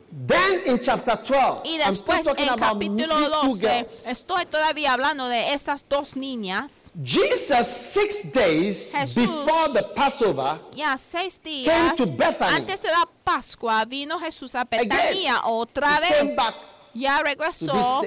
Then in chapter 12, Y I'm still después talking en about capítulo these two 12 girls. estoy todavía hablando de estas dos niñas. Jesus, six days Jesús before the Passover, Ya seis Came días to Bethany. antes de la Pascua vino Jesús a Betania otra he came vez. back Ya regresó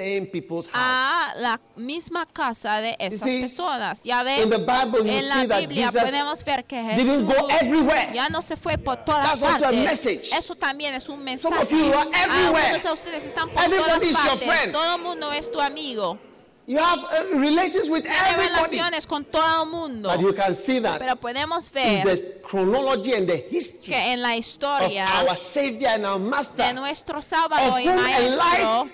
a la misma casa de esas see, personas. Ya ven, in the Bible, you en la see that Biblia Jesus podemos ver que go Jesús everywhere. ya no se fue por todas That's also a partes. message. Eso también es un Some mensaje. of you are everywhere. Algunos de ustedes están por Everybody todas partes. Todo el mundo es tu amigo. You have uh, relations with everybody. relaciones con todo el mundo. But you can see that Pero podemos in ver the chronology and the history que en la of historia our Savior and our de Master, nuestro sábado of y maestro, life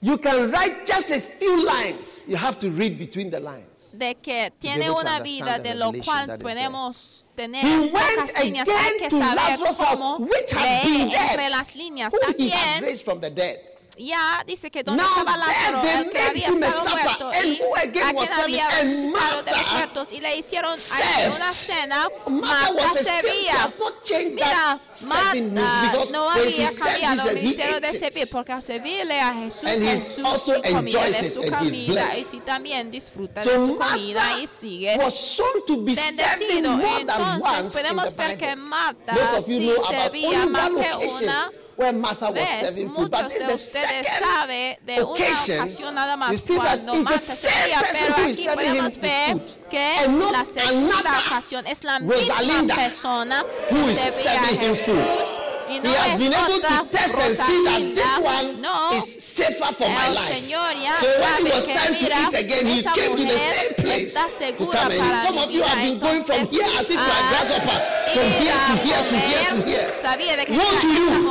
you can write just a few lines. You have to read between the lines. de que tiene una vida de lo cual podemos tener He pocas líneas. Hay que to saber Lazarus' cómo leer entre dead, las líneas también. Ya dice que donde estaba Lázaro, el que había estado muerto, y a quien había resucitado de los muertos, y le hicieron una cena, Marta servía. Mira, Marta no había cambiado el ministerio de servir, porque servirle a Jesús, Jesús comía enjoys de su comida, y sí también disfruta de su comida y sigue bendecido. Entonces podemos ver que. Marta sí servía más que una where Martha was serving food, but in the ustedes second saben de una occasion, ocasión nada you más see that it's the same person who is serving him food. And not la segunda ocasión es la misma persona who is serving him food. Y no he has been able to test and see that this one no, is safer for my life. So when it was time to eat again, he came to the same place to come and eat. Some of you have been going from here as if you are ah, grasshopper, from here to here to here to here. Sabía de que Woe to you.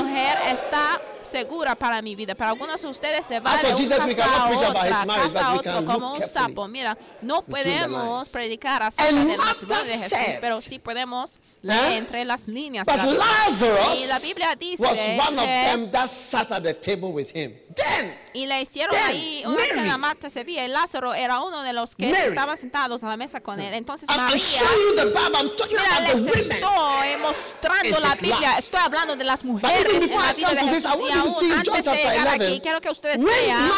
Segura para mi vida. Para algunos de ustedes se va As de for un Jesus, we casa a otra, casa a can como un sapo. Mira, no podemos predicar acerca del matrimonio de Jesús, pero sí podemos leer entre las líneas. de y la Biblia dice was one of que- them that sat at the table with him. Then, Y le hicieron ahí una cena Marta Sevilla y Lázaro era uno de los que estaban sentados a la mesa con él. Entonces María, mira, les estoy mostrando la Biblia. Estoy hablando de las mujeres en la vida de Jesús. Y aún antes de llegar 11, aquí, quiero que ustedes vean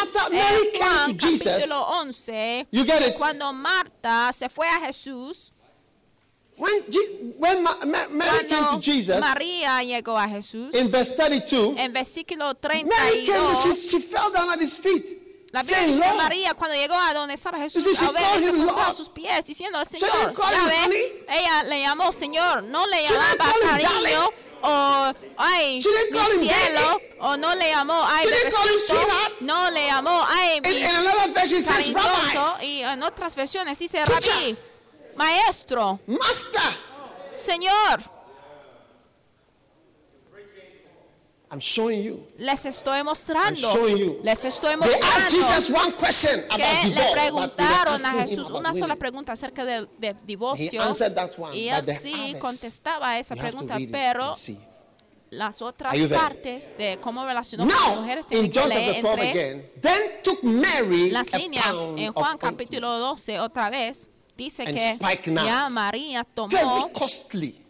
Juan capítulo 11, You get it? cuando Marta se fue a Jesús, When, Je- when Ma- Ma- Mary came to cuando Jesus, María llegó a Jesús, in verse 32, en versículo Mary came, she, 32, she fell down at his feet, La Biblia saying, dice que Lord, María cuando llegó a donde estaba Jesús, see, a ver, se a sus pies diciendo, Señor, ella le llamó Señor, no le llamaba cariño o ay, mi cielo, o no le llamó ay, bebecito, no le llamó ay, in, mi in another version it says, Rabbi, cariñoso. Y en otras versiones dice. Rabí, maestro, Master. Señor, I'm showing you. les estoy I'm mostrando, showing you. les estoy They asked mostrando. Jesus one question about que le preguntaron a Jesús una sola pregunta acerca del de He divorcio answered that one, y él sí contestaba esa You pregunta, pero las otras partes de cómo relacionó con las mujeres in tienen que John leer chapter 12 entre again, then took Mary las líneas en Juan capítulo 12 otra vez dice que ya María tomó very costly,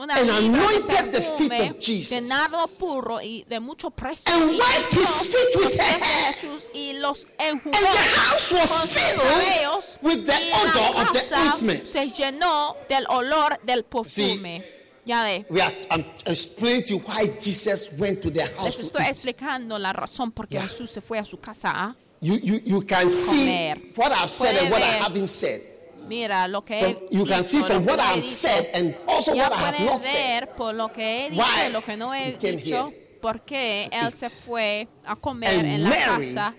una and libra de anointed the feet perfume of Jesus. de nardo puro y de mucho precio And wiped his feet with pies her. Jesús y los enjugó And the house was con filled with the odor of the ointment. se llenó del olor del perfume. ya ve, We are, I'm explaining to you why Jesus went to their house les to estoy explicando la razón por qué Yeah. Jesús se fue a su casa. You, you, you can see what I've said and what I haven't said. Mira lo que From- you can dicho, see from lo que what he I've dicho. said and also ya what I have pueden not said. ver por lo que he dicho Why y lo que no he dicho here por qué to él eat. se fue a comer And en la Mary casa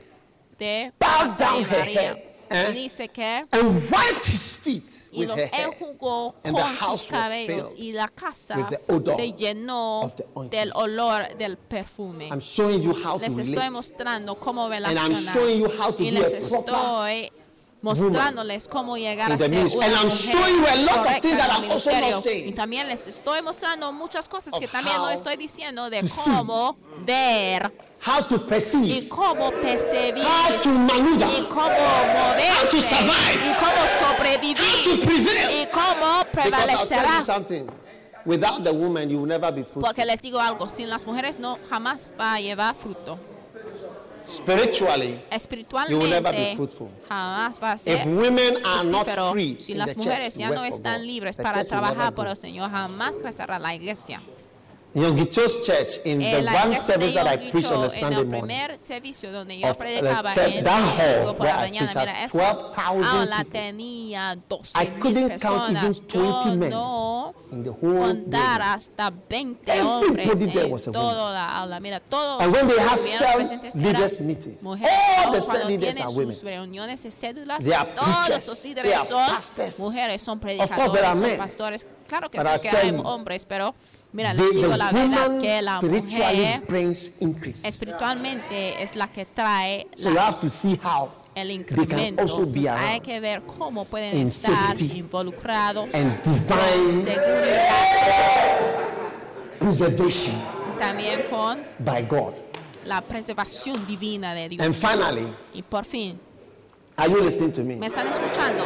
de María. head, eh? Y dice que And wiped his feet y with los her hair. enjugó And the sus cabellos y la casa se llenó del olor del perfume. I'm showing you how les to estoy relate. mostrando cómo I'm relacionar showing you how to y les estoy mostrándoles cómo llegar a ser una And I'm mujer showing you a lot of correcta things that en el I'm also not ministerio. saying. y también les estoy mostrando muchas cosas que también no estoy diciendo de cómo ver How to y perceive. cómo percibir How to y maneuver. cómo How to moverse survive. y cómo How to sobrevivir prevail. y cómo prevalecerá something. Without the woman, you will never be fruitful. porque les digo algo sin las mujeres no jamás va a llevar fruto Spiritually, You will never be fruitful. jamás va a ser if women are not free si las mujeres ya no están libres para trabajar por el Señor, jamás crecerá la iglesia. Young Gicho's church, in En the la one service that I Yom preached on Kicho, the en Sunday el morning, primer servicio donde yo of- predicaba en that el hall domingo por where la I mañana, preached mira, has esa 12,000 aula people. tenía 12 I mil couldn't count personas. even 20 Yo men no in the whole contar building. hasta 20 Everybody hombres there en was a toda la aula. Mira, todos And when they have estuvieron cell presentes leaders eran meeting, mujeres. all the cuando cell leaders tienen are women. sus reuniones de cédulas, They are todos they líderes are son pastors. mujeres, son course, there predicadores, are son men. pastores. Claro que But sí I que tell hay you, hombres, pero mira, les digo la verdad que la mujer espiritualmente es la que trae So you la- have to see how el incremento. Entonces, hay que ver cómo pueden in estar involucrados en divine seguridad, preservation también con by God. la preservación divina de Dios. And finally, y por fin, are you listening to me? ¿me están escuchando?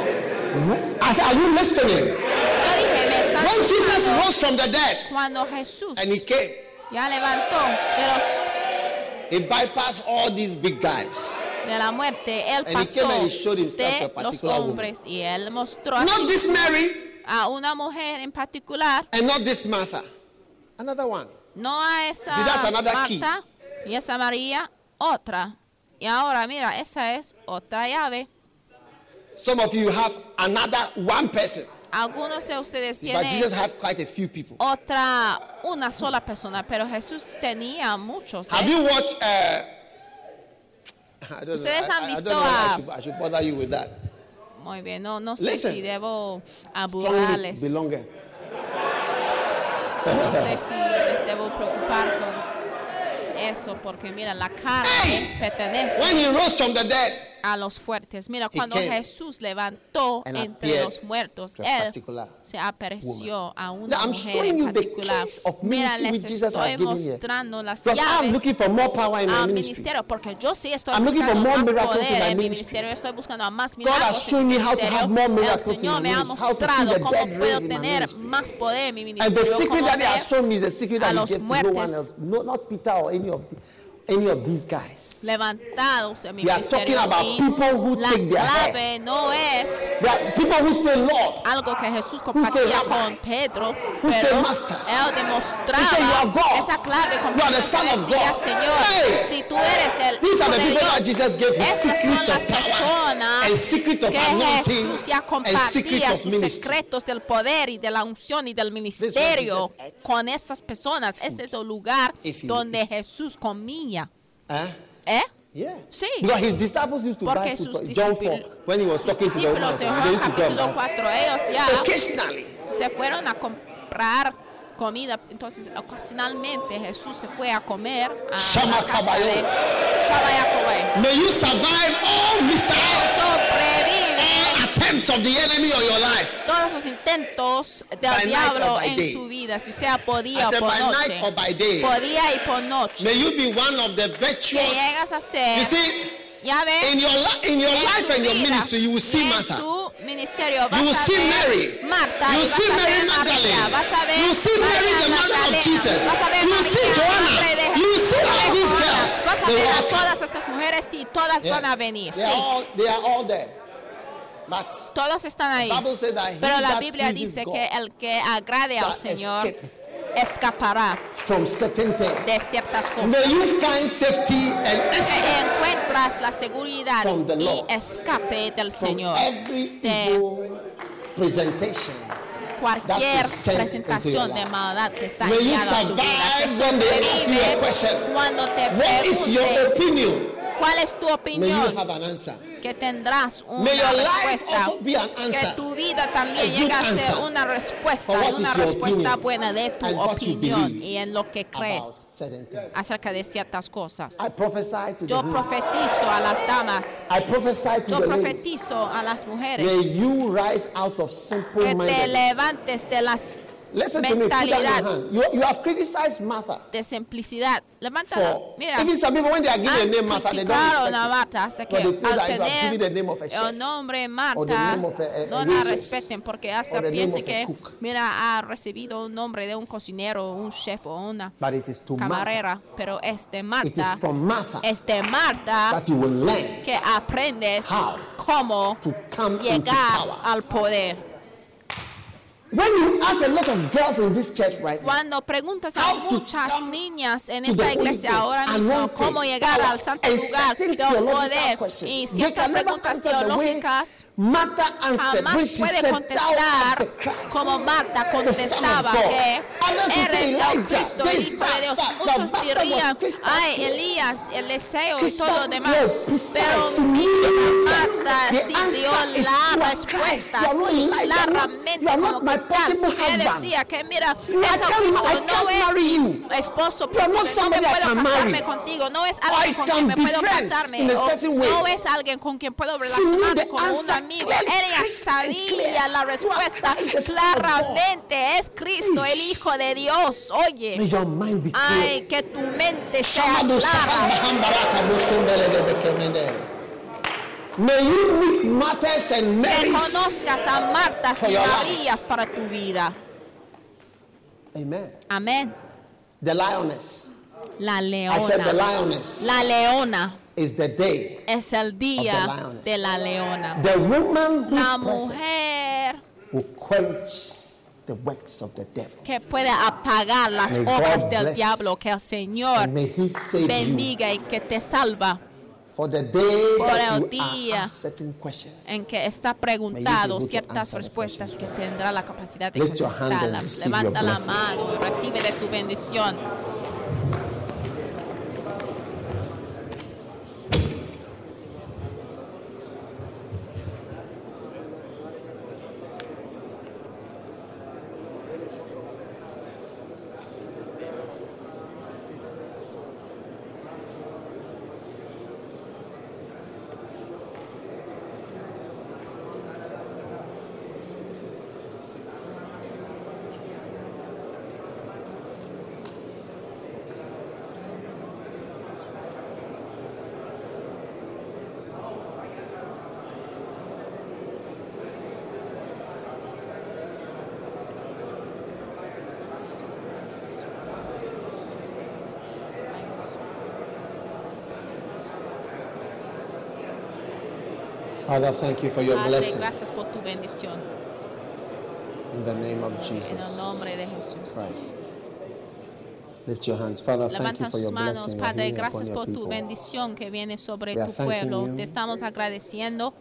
Are you listening? Yo dije, ¿me están When Jesus rose from the dead Cuando Jesús and he came, ya levantó de, los, he bypassed all these big guys. de la muerte, Él And he pasó came and he showed himself to a de los particular woman. hombres y Él mostró Not this Mary a una mujer en particular, and not this Martha. Another one. no a esa See, that's another key. Y esa María, otra. Y ahora, mira, esa es otra llave. Some of you have another one person. Algunos de ustedes But Jesus tienen had quite a few people. otra, una sola persona, pero Jesús tenía muchos. ¿eh? Have you watched? Uh, I don't know. Ustedes han I- I visto don't know whether I a- should, I should bother you with that. Muy bien, no, no sé Listen. si debo aburrirles. No sé si les debo preocupar con eso, porque mira, la carne Hey! pertenece When he rose from the dead, a los fuertes. Mira, cuando Jesús levantó and entre los muertos, Él se apareció a una Now, mujer en particular. Mira, les estoy mostrando las llaves al ministerio, porque yo sí estoy I'm buscando más poder en mi ministerio, estoy buscando a más milagros en mi ministerio. El Señor me ha mostrado cómo puedo tener más poder en mi And the ministerio, secret cómo that he has ver shown me is the secret a that he los gave to no one muertes. else, no, not Peter or any of the, any of these guys. levantados mi We are talking about people who la take their clave no es There are people who say, Lord, algo que Jesús compartía con Pedro, Who say pero Master? él say you demostraba are God? esa clave con You are the Pedro Son que of decía, God. Señor, Hey! si tú eres el These are the people that Jesus gave his esas son secrets las of power personas and secret of que anointing Jesús ya and secret compartía of sus ministry. secretos del poder y de la unción y del ministerio con esas personas. Este es el lugar donde. Jesús comía. Huh? ¿Eh? Yeah. Sí. Because his disciples used to Porque buy food sus for John 4 discípulos- when he was talking to the woman. They used to buy. 4, ellos ya Occasionally. se fueron a comprar comida. Entonces, ocasionalmente Jesús se fue a comer a Shama la casa Kabayo. de Shama Yacobe. May you survive all missiles, all attempts of the enemy on your life. todos los intentos del By diablo or by en day. su vida, si sea por día o por noche. Por día y por noche. May you be one of the Que virtuous. llegas a ser, You see, ya ves, in your li- in your en life and your vida ministry, you will see en Martha. tu ministerio vas You will a see ver Mary. Marta You will see Mary Magdalene. vas a ver You will see Mary, the mother of Jesus. vas a ver You will see Joanna. You will see all these girls. Vas a They ver will a all come. todas estas mujeres y todas Yeah. van a venir. They are all they are all there. But todos están ahí. the Bible says that he Pero la Biblia dice God que el que agrade al Señor escape. Escapará from certain things. de ciertas cosas. May you find safety and escape encuentras la seguridad From the y Lord. escape del from Señor. every de evil presentation. cualquier sent presentación into your de maldad que está May you enviada a su vida. Que survive when they ask you a sobrevives question. cuando te What is your pregunten opinion? Cuál es tu opinión, an que tendrás una respuesta. an Que tu vida también llegue a ser una respuesta, una respuesta buena de tu opinión y en lo que crees acerca de ciertas cosas. I prophesy to Yo profetizo a las damas, I prophesy to yo profetizo a las mujeres. Que te levantes de las Listen to me. Mentalidad. You, you have criticized Martha. de simplicidad. Levántala. Mira, even some people when they are given han name Martha, they don't a. Marta hasta que al the name of a chef, el nombre or the Marta name of a- a- no la respeten porque hasta the a que mira ha recibido un nombre de un cocinero, un chef o una to Martha. camarera, pero es de It is Marta, from Martha es de Marta that you will learn que aprendes How cómo to come into llegar al poder. When you ask a lot of girls in this church right now, Cuando preguntas a muchas niñas en Holy iglesia ahora mismo cómo llegar al santo lugar del poder y ciertas preguntas teológicas jamás puede said, "Thou art contestar como Marta contestaba God." que eres el "Elijah, Cristo, el Hijo de Dios. that." Muchos dirían, ay. Elías, Eliseo y Crystal todo lo demás. Pero. Marta sí dio la "You are respuesta, sí, claramente como my possible husband. decía que mira, es I no es you. esposo príncipe, no puedo casarme contigo, no es alguien con quien me puedo casarme, no es alguien con quien puedo relacionarme como un amigo. Ella sabía la respuesta claramente, es Cristo, el Hijo de Dios. Oye, ay, que tu mente sea clara. May you meet Marthas and Que Marys. conozcas a Marta For y. Marías para tu vida. Amen. Amén. The lioness. La I said the leona. lioness La leona is the day. es el Of día the de la leona. The woman who La mujer will quench the works of the devil. que puede apagar las May God obras del diablo, que el Señor you bendiga y que te salva for the day Por el you día. en que está preguntado ciertas respuestas que tendrá la capacidad de contestarlas. Levanta la mano y recibe de tu bendición. Father, thank you for your Padre, blessing gracias por tu bendición. in the name of En el Jesus nombre de Jesús. Christ. Lift your hands. Father, thank you Levantan for sus your manos, blessing Padre, gracias por tu bendición que viene sobre We tu pueblo. you. Te estamos agradeciendo.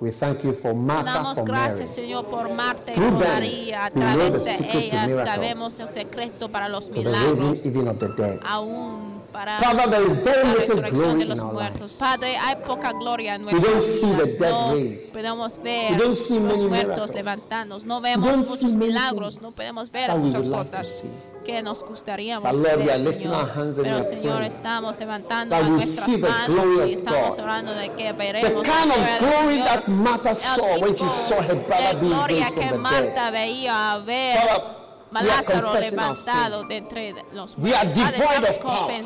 We thank you for Martha, damos for gracias, Mary. Señor, por Marta y por María. A través de sabemos el secreto para los milagros, aún para Father, there is very la resurrección de los muertos. Padre, hay poca gloria en We don't nuestras see the vidas. dead No podemos We ver don't see los muertos miracles. levantarnos. No vemos muchos milagros. No podemos ver muchas cosas que nos gustaríamos Lord, ver, Señor. Pero, Señor, estamos levantando nuestras manos y estamos orando de que veremos kind la of gloria del glory Señor. that Martha El saw when she tipo saw her brother de being gloria raised que Marta veía ver Lázaro levantado de entre los We are devoid of power.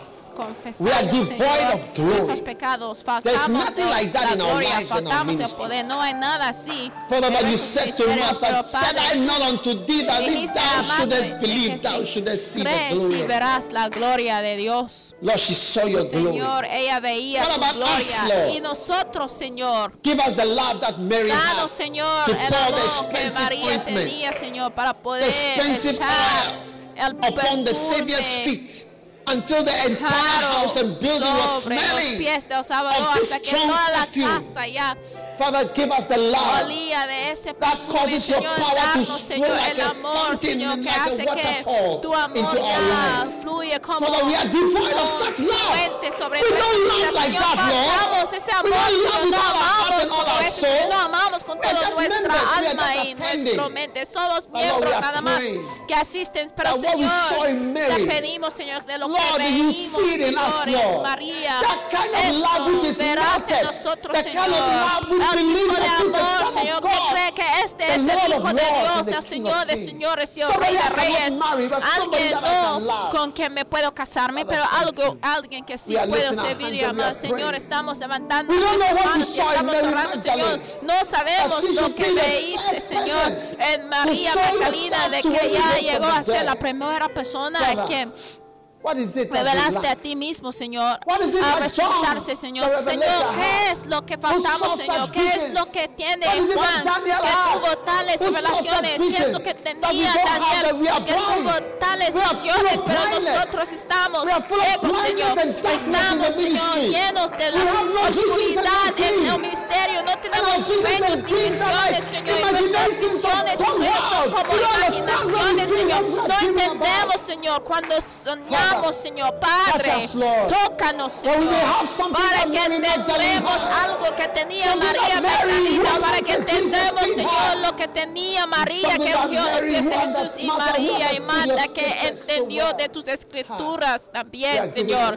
We are devoid Señor, of glory. nuestros pecados. There's nothing like that in our lives and our poder. No hay nada así. Father, but you said to Martha, said I not unto thee that if thou shouldest de believe, thou shouldest see the glory. y verás la gloria de Dios. Lord, she saw your glory. Señor, ella veía What tu gloria. y nosotros, Señor, Give us the love that Mary Danos, had. Señor, to el amor que expensive María tenía, Señor, para poder expensive echar el upon the Savior's perfume feet until the entire caro house and building was sobre los smelling. pies del Salvador of this hasta que strong toda la perfume. Father, give us the love olía de ese that causes your power to Señor, like el a amor, Señor, like que waterfall tu amor fluye como Father, we are devoid of such love. sobre We don't love like Señor, that, Lord. We don't love no all our heart amamos and all con no amamos toda just nuestra alma y nuestra mente. Somos miembros nada más que asisten, pero Señor, te pedimos, Señor, de lo Lord, que that you venimos, see it in us, Señor, en. María, That kind of love which is melted. nosotros, Señor, believe tipo de amor, Señor, que cree que este es el Hijo de Dios, el Señor de señores Somebody Rey de reyes, alguien no con quien me puedo casarme, pero algo, alguien que sí puedo servir y amar, Señor, estamos levantando nuestras manos y estamos orando, Señor, no sabemos lo que first Señor, en María Magdalena, de que ya llegó a ser la primera persona Father, que What is it revelaste a ti mismo, Señor, What is it a resucitarse, Señor. Señor, ¿qué es lo que faltamos, Señor? ¿Qué es lo que tiene Juan? Daniel Que tuvo tales revelaciones. ¿Qué es lo que tenía Daniel? Que tuvo tales visiones, pero nosotros estamos ciegos, Señor. Estamos, Señor, llenos de la oscuridad en el ministerio. No tenemos sueños y visiones, Señor, nuestras visiones y sueños son como imaginaciones, Señor. No entendemos, Señor, cuando soñamos, Señor. Padre, tócanos, Señor, para que entendamos algo que tenía María Magdalena, para que entendamos, Señor, lo que tenía María que ungió los pies de Jesús y María y Marta que entendió de tus escrituras también, Señor.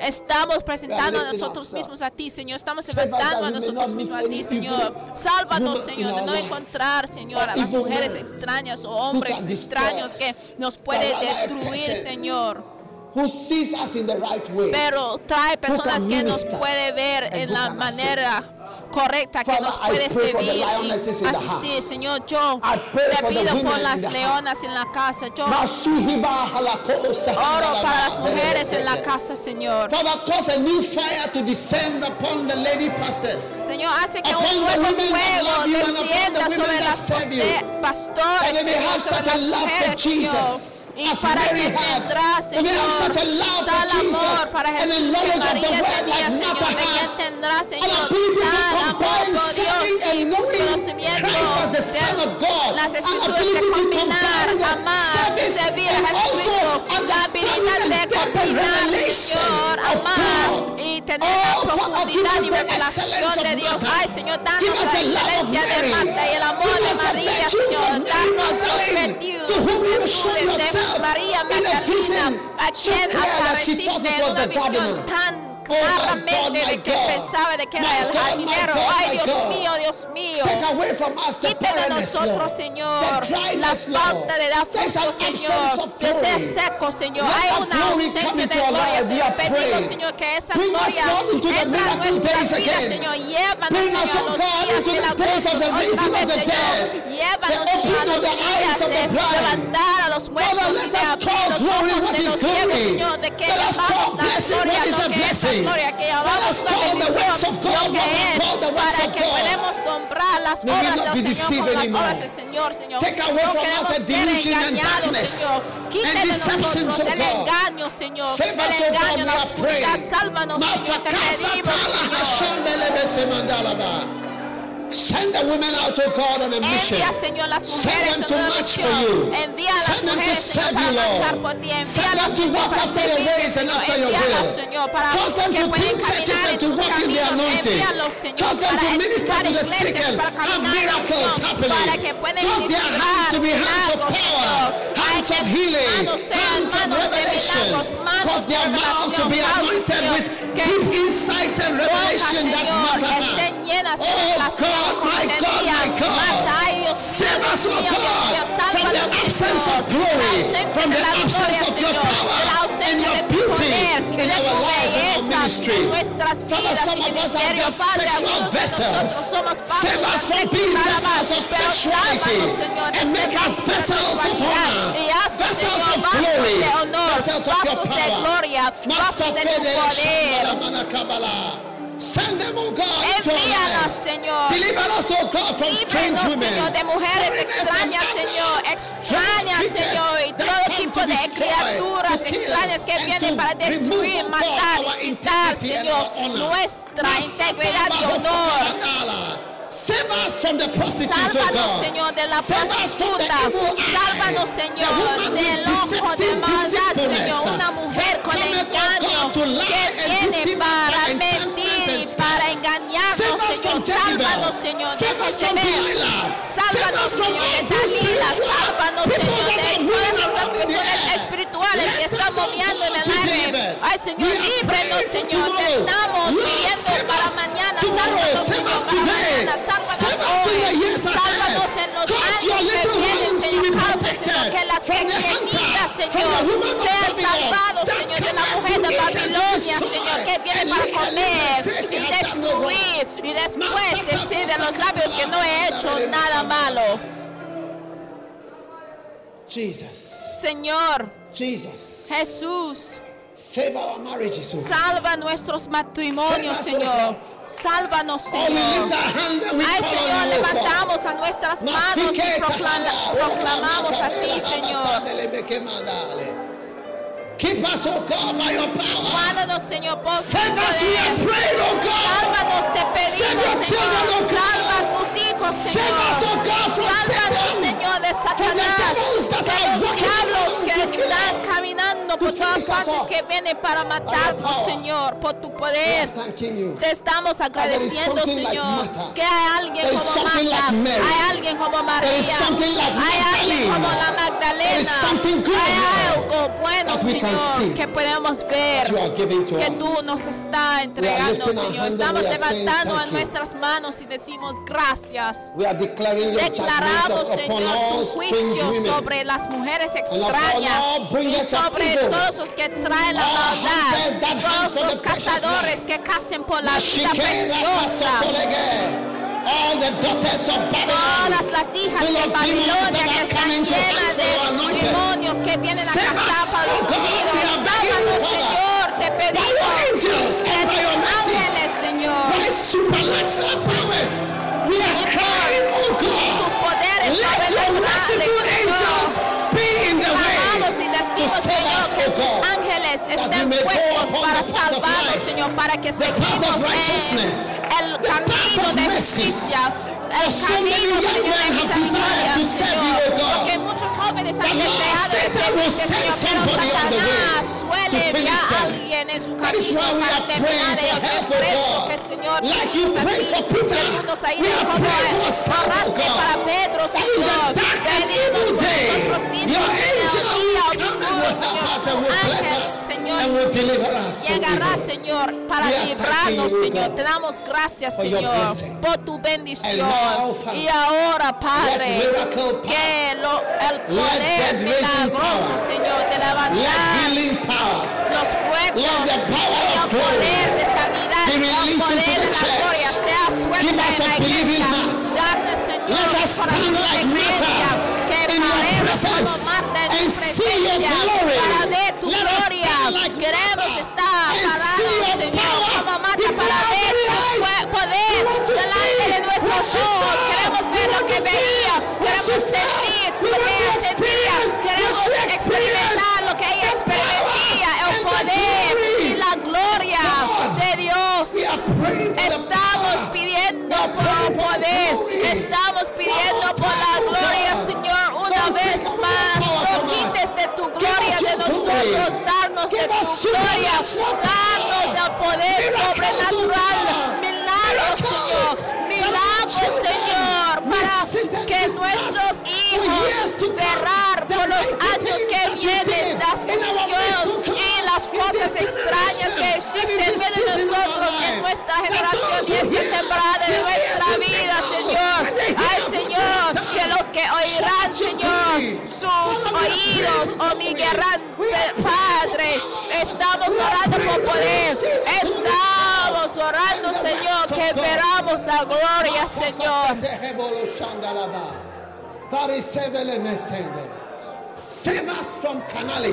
Estamos presentando a nosotros mismos a ti, Señor. Estamos levantando a nosotros mismos a ti, Señor. Sálvanos, Señor, de no encontrar, Señor, a las mujeres extrañas o hombres extraños que nos puede destruir, Señor. Who sees us in the right way. Pero trae personas que nos puede ver en la manera correcta que nos puede servir y asistir. Señor, yo te pido por las leonas en la casa. Yo oro para las mujeres en la casa, Señor. Señor, hace que un nuevo fuego descienda sobre las pastores, sobre las mujeres, Señor. Y para que tendrá, Señor, tal amor para Jesús que María tenía, Señor, de que tendrá, Señor, tal amor por Dios y conocimiento de las escrituras de combinar, amar, servir a Jesucristo, la habilidad de combinar, Señor, amar y tener la profundidad y revelación de Dios. Ay, Señor, danos la excelencia de Marta y el amor de María, Señor, danos los virtudes de herself Maria Magdalena in a kitchen to prayer that she thought it was the gardener. Claramente de que pensaba de que era el jardinero. Ay, Dios mío, Dios mío. Quiten de nosotros, Señor, la falta de dar fruto, Señor. Que sea seco, Señor. Hay una ausencia de gloria, Señor. Pedimos, Señor, que esa gloria entre en nuestra vida, Señor. Llévanos, Señor, a los días milagrosos otra vez, Señor. Llévanos, Señor, a los días de levantar a los muertos y de abrir los ojos de los ciegos, Señor, de que llamamos la gloria, lo que es gloria que llamamos la bendición, lo que es, para que podamos nombrar las obras del Señor por las obras del Señor, Señor. No queremos ser engañados, Señor. Quite de nosotros el engaño, Señor. El engaño, la oscuridad. Sálvanos, Señor. Te pedimos, Señor. Send the women out, oh God, on a mission. Envía, Señor, las Send mujeres them en to una march for misión. you. Envía a las Send them to mujeres, Señor, serve para you, marchar Lord. por ti. Send Envíalas, them to Señor, walk para after your servirte, ways and Señor. after your Envíalos, will. Señor, para Cause them que to puedan build churches caminar en and to tus walk in the caminos. anointing. Envíalos, Señor, Cause them para to minister edificar to the sick iglesias, and para have caminar en miracles unción, happening. para que puedan Cause their hands to be hands of milagros, power, Señor. hands Para of que healing, manos sean hands of manos de revelation. milagros, manos Cause de their mouths to be revelación. anointed Señor, with que deep sus insight and bocas, revelation that Señor, matter. estén llenas de Oh revelación God, como my God, tenía my God. Marta. Ay, Dios mío, Save us, Dios oh mío, Dios mío, God, from the sálvanos, absence Señor. of glory, La ausencia from de the la absence gloria, of your Señor, de la power and ausencia your de tu beauty poder y in de our tu life and our belleza ministry. en nuestras Father, vidas some y of us are ministerio. just Padre, sexual algunos de vessels. nosotros somos Save vasos us from de being sexo, vessels of pero sexuality sálvanos, Señor, de and make ser us vasos de vessels of sexualidad. honor, Y haznos, vessels Señor, of vasos glory, de honor, vessels of your vasos de power. Send them, oh God, lives. Señor. Us, oh God, from strange women. Señor, de mujeres extrañas. Señor, extrañas, Señor, y todo tipo de criaturas extrañas que vienen para destruir, matar y quitar, Señor, nuestra integridad y honor. Save us from the prostitute, oh Sálvanos, God. Señor, de la Save prostituta. Sálvanos, Señor, del ojo de maldad. Señor. Una mujer con engaño que viene para Sálvanos, Señor, de. Save Sálvanos, Señor, de Dalila. Sálvanos, Señor, de todas esas personas espirituales que están moviendo en el aire. Ay, Señor, for Señor. Te estamos pidiendo para mañana. Sálvanos, Señor, para mañana. Sálvanos hoy. Sálvanos en los años que vienen, Señor. Causa, Señor, que las protected Señor, sean salvados, that Señor, de la mujer de Babilonia. Señor, que viene para comer y destruir y después decir de los labios que no he hecho nada malo. Jesus, Señor, Jesús, save salva nuestros matrimonios, Save Señor. Sálvanos, Oh, Señor. Ay, Señor, levantamos a nuestras manos y proclama- proclamamos a ti, Señor. Keep us, oh God, by your power. Guárdanos, Señor, por Save us, we are poder. praying, oh God. Sálvanos, te Save your pedimos, children, oh Señor. God. Sálvanos, Save Señor. us, oh God, from Sálvanos, Satan. Señor, de From the Satanás. devils that De are los walking están caminando por todas partes que vienen para matarnos. Señor, por tu poder. Te estamos agradeciendo, Señor, que hay alguien como Marta, hay alguien como María, hay alguien como la Magdalena, hay algo bueno, Señor, que podemos ver que tú nos está entregando, Señor. Estamos levantando you. nuestras manos y decimos gracias. Declaramos, Señor, tu juicio sobre las mujeres extrañas all bringers y sobre todos los que traen la All maldad, todos los cazadores que cacen por la vida preciosa. Pasotolege. All the daughters of Babylon. Todas las hijas de Babilonia that que están llenas de demonios que vienen a cazar para los oh are begging Sábanos. Señor, te pedimos que ángeles, Señor, oh tus poderes Let your sobrenaturales, Señor. Tus God. ángeles estén puestos para salvarnos, Señor, para que seguimos en el camino de justicia, el camino, Señor, de misericordia, Señor, porque muchos jóvenes han deseado de Señor, pero Satanás suele enviar a alguien en su camino para terminar ellos. Es que el Señor nos como oraste para Pedro, Señor. Venimos nosotros mismos help Señor. Tu ángel, us Señor, para librarnos, Señor. Te damos gracias, Señor, por tu bendición. Y ahora, Padre, que lo- el poder milagroso, Señor, de levantar los muertos y el poder de sanidad y el poder de la gloria sea suelta en la iglesia. Darle, Señor, de like iglesia, in your presence and see your presencia. glory. para ver tu Let us gloria. stand like Queremos estar parados, Señor, como Marta para ver tu poder delante de nuestros ojos. Queremos ver lo que veía. Queremos sentir lo que ella sentía. Queremos experimentar lo que ella experimentía, el poder y la gloria de Dios. Estamos pidiendo por poder. Estamos pidiendo por la us tu gloria. Darnos el poder sobrenatural. Milagros, Señor. Milagros, Señor. Para que nuestros hijos the por los años que vienen, did la in our midst, función God, y las cosas extrañas que existen en nosotros, en nuestra generación y esta temporada de nuestra vida, Señor. Ay, Señor. Que los que oirán, Señor, sus oídos glory. We are Padre. Estamos orando por poder. Estamos orando, Señor, que veramos la gloria, Señor.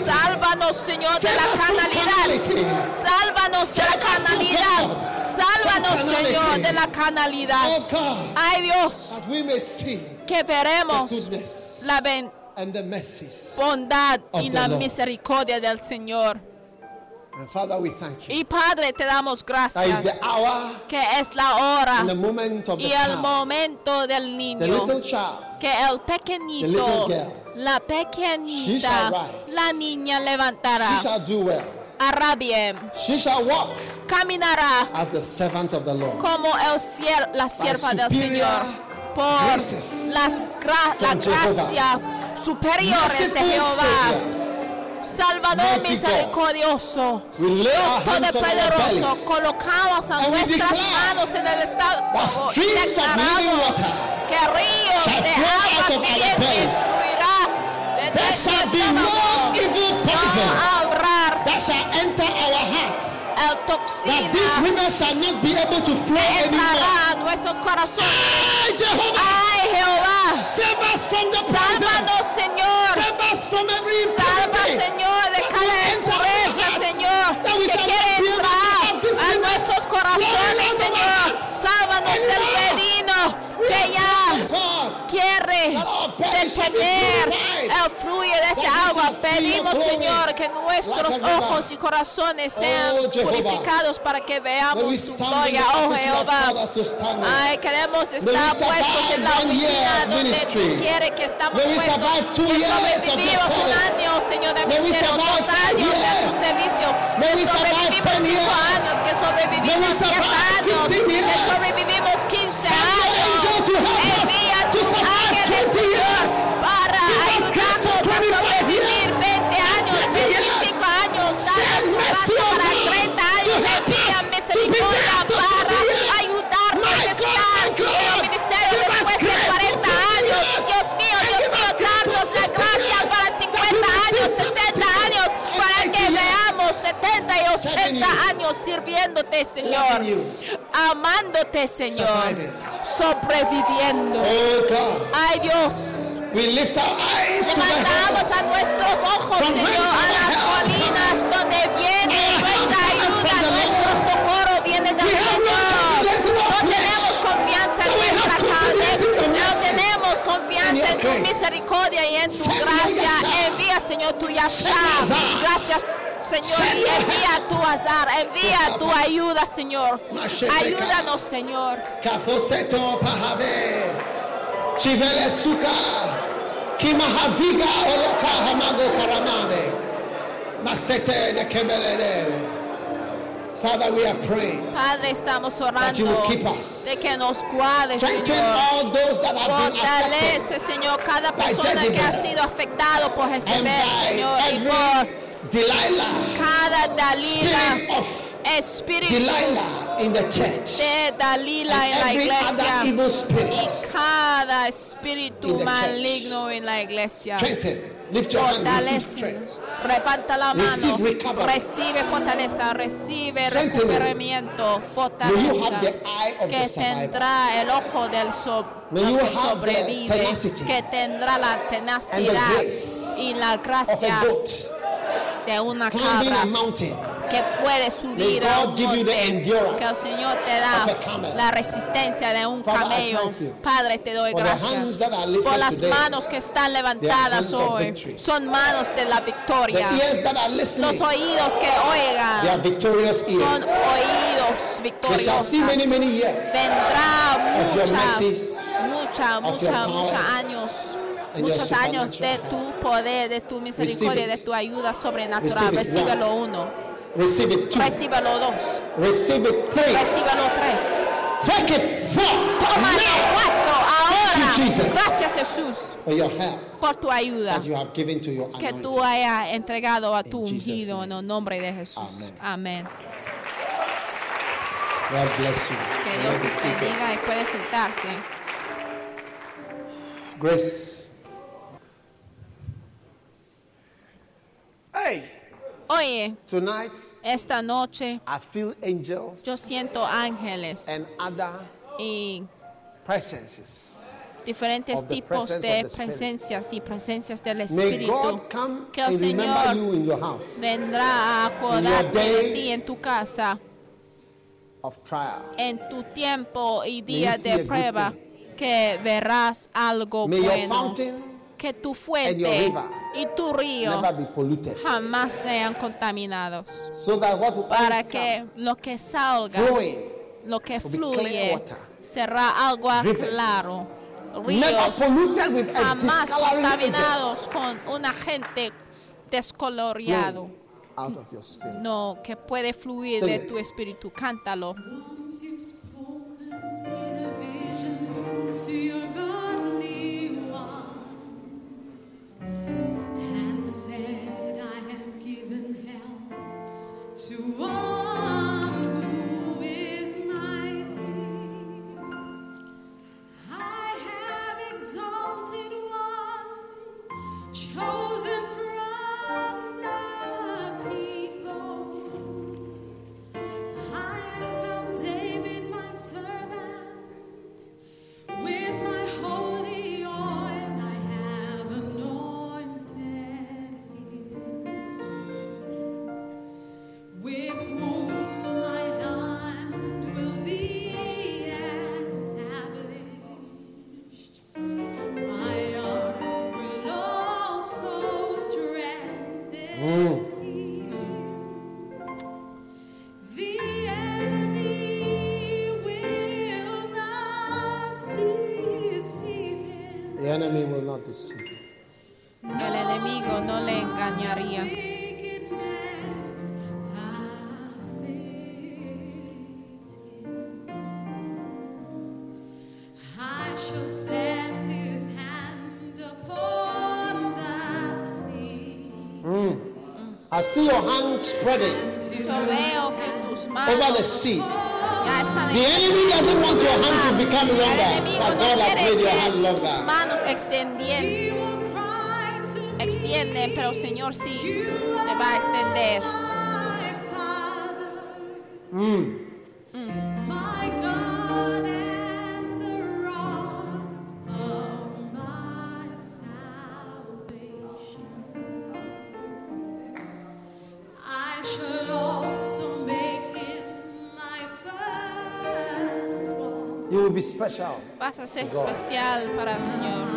Sálvanos, Señor, de la carnality. Sálvanos de la oh carnalidad. God, Sálvanos, Señor, de la carnalidad. Oh Ay, Dios, que veremos la bondad y la misericordia del Señor. And Father, we thank you. Y Padre, te damos That is gracias the hour que es la hora and the moment of the y el child. momento del The niño. little child Que el The pequeñito, little girl. la She pequeñita, shall rise. la niña she levantará, shall do well. hará bien, She shall walk caminará as the servant of the Lord. como el la sierva del Señor por las gra- la from Jehovah. gracia superiores de Jehová. Salvador misericordioso, Dios bellies. colocamos a nuestras manos en el estado. y declaramos que ríos de our vivientes fluirá de There nuestro No habrá That toxina these women shall not be able to flow anymore. entrará a nuestros corazones. Ay, Jehovah, Ay, Jehová, sálvanos, Señor. Save us from every Salva. Señor, de cada impureza. Señor, que quiere entrar a nuestros corazones, Señor. Sálvanos del We que ya praying, God, quiere that our bellies shall be detener purified. El Señor, fluye de esa agua. Pedimos, Señor, que nuestros ojos y corazones sean Oh, Jehovah. purificados para que veamos tu gloria, oh Jehová. Ay, queremos estar puestos en la oficina of donde tú quieres que estamos puestos. Que sobrevivimos un año, Señor, de ministerio, dos años de tu servicio. Que sobrevivimos 10 cinco años, que sobrevivimos diez años, 15 que sobrevivimos 15 Send the años. 80 you. años sirviéndote, Señor. Amándote, Señor. Sobreviviendo. Oh Ay, Dios. we lift our eyes to Levantamos a nuestros ojos, From Señor, a las colinas donde viene nuestra ayuda, nuestro socorro viene del Señor. No tenemos confianza en nuestra carne, no tenemos confianza en tu misericordia y en tu gracia. Envía, Señor, tu azar. Gracias. Señor, y envía tu azar, envía tu ayuda, Señor. Ayúdanos, Señor. Kafoseto pahave. Chivele suka. Kimahaviga oloka hamago karamane. Masete de kebelere. Father, we are praying. Padre, estamos That you orando will keep us. de que nos guarde, Strengthen Señor. Fortalece, Señor, cada persona que ha Jezebel. sido afectado por And Jezebel, by Señor, y por every Delilah, cada Dalila, spirit of espíritu Delilah in the church. de Dalila en la iglesia. evil y cada espíritu In the maligno en la iglesia. Lift your hand. Receive Fortalece, strength. levanta la mano, Receive recovery. recibe fortaleza, recibe recuperamiento, fortaleza, have the eye of que tendrá el ojo del, so- que sobrevive, tenacity que tendrá la tenacidad grace y la Of gracia de una climbing cabra a mountain. que puede subir a un monte, que el Señor te da la resistencia de un camello. Padre, te doy gracias por las manos que están levantadas hoy. Son manos de la victoria. Los oídos que oigan son oídos victoriosos. Vendrá mucha, mucha, mucha, muchos años, muchos años de tu poder, de tu misericordia, de tu ayuda sobrenatural. Recíbelo uno, recíbelo dos, recíbelo tres. Take it four. Toma cuatro ahora. Gracias Jesús por tu ayuda que tú hayas entregado a tu ungido en el nombre de Jesús. Amén. Que Dios te bendiga y puede sentarse. Grace. Hey, Oye, tonight esta noche I feel angels yo siento ángeles and other y presences. diferentes tipos de presencias y presencias del Espíritu. God come Que el Señor you in your house vendrá a acordarte de ti en tu casa, of trial. en tu tiempo y you días see a de prueba, que verás algo bueno. Que tu fuente y tu río jamás sean contaminados. So that what will Para que lo que salga, flowing, lo que fluye, será agua Rivers. claro. Ríos with jamás contaminados con un agente descoloriado. out of your spirit. No, que puede fluir Sing de it. tu espíritu. Cántalo. Once you've spoken in a vision to your godly to one I see your hand spreading Yo veo que tus over the manos sea. ya están The enemy doesn't want your hand to become El longer, enemigo but no God has quiere made your que hand tus longer. manos extendien- He will cry to me, extienden, pero Señor sí te va a extender. Vas a ser especial para el Señor.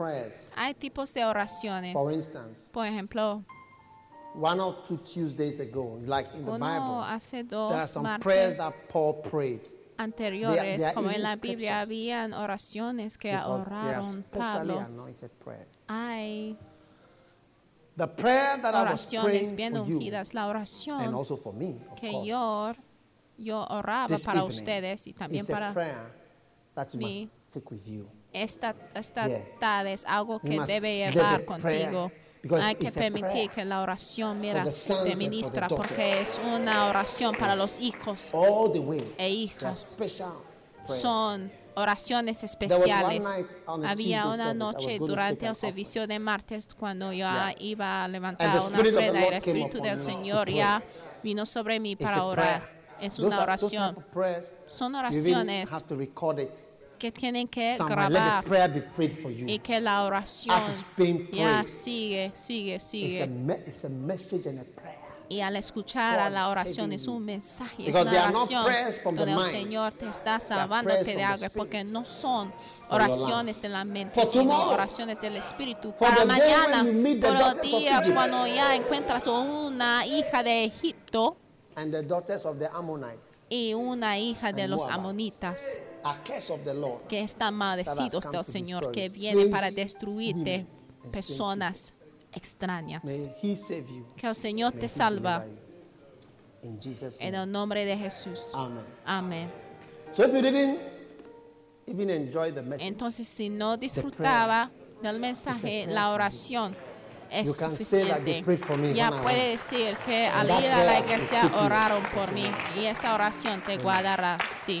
Prayers. hay tipos de oraciones. For instance, Por ejemplo, one or two Tuesdays ago, like in the Bible, hace there are dos some prayers martes that Paul prayed anteriores, they are como en la Biblia, habían oraciones que oraron Pablo. prayers. Hay The prayer that I was oraciones praying bien ungidas. La and oración also for me, of que course, yo, yo oraba para ustedes y también para mí. must take with you. Esta, esta Yeah. tarde es algo que debe llevar contigo. Hay que permitir que la oración, mira, te ministra porque es una oración para los hijos. All the way. E hijas. Son oraciones especiales. Había una noche durante el servicio de martes cuando yo iba a levantar una ofrenda y el Espíritu del Señor ya vino sobre mí para orar. Es una oración. Son oraciones que tienen que grabar y que la oración ya prayed. sigue, sigue, It's a, sigue. it's a message and a prayer. Y al escuchar a la oración es un mensaje, es una oración donde el. Señor te está from de algo, porque no son oraciones de la mente, sino oraciones del Espíritu. Para mañana, por el día cuando ya encuentras una hija de Egipto And the daughters of the Ammonites. y una hija de los amonitas, Que están maldecidos del Señor, que you. vienen para destruirte personas extrañas. Que el Señor te salva en el nombre de Jesús. Amén. Entonces, si no disfrutaba del mensaje, la oración es suficiente. Ya puede decir que al ir a la iglesia oraron por mí y esa oración te guardará. Sí.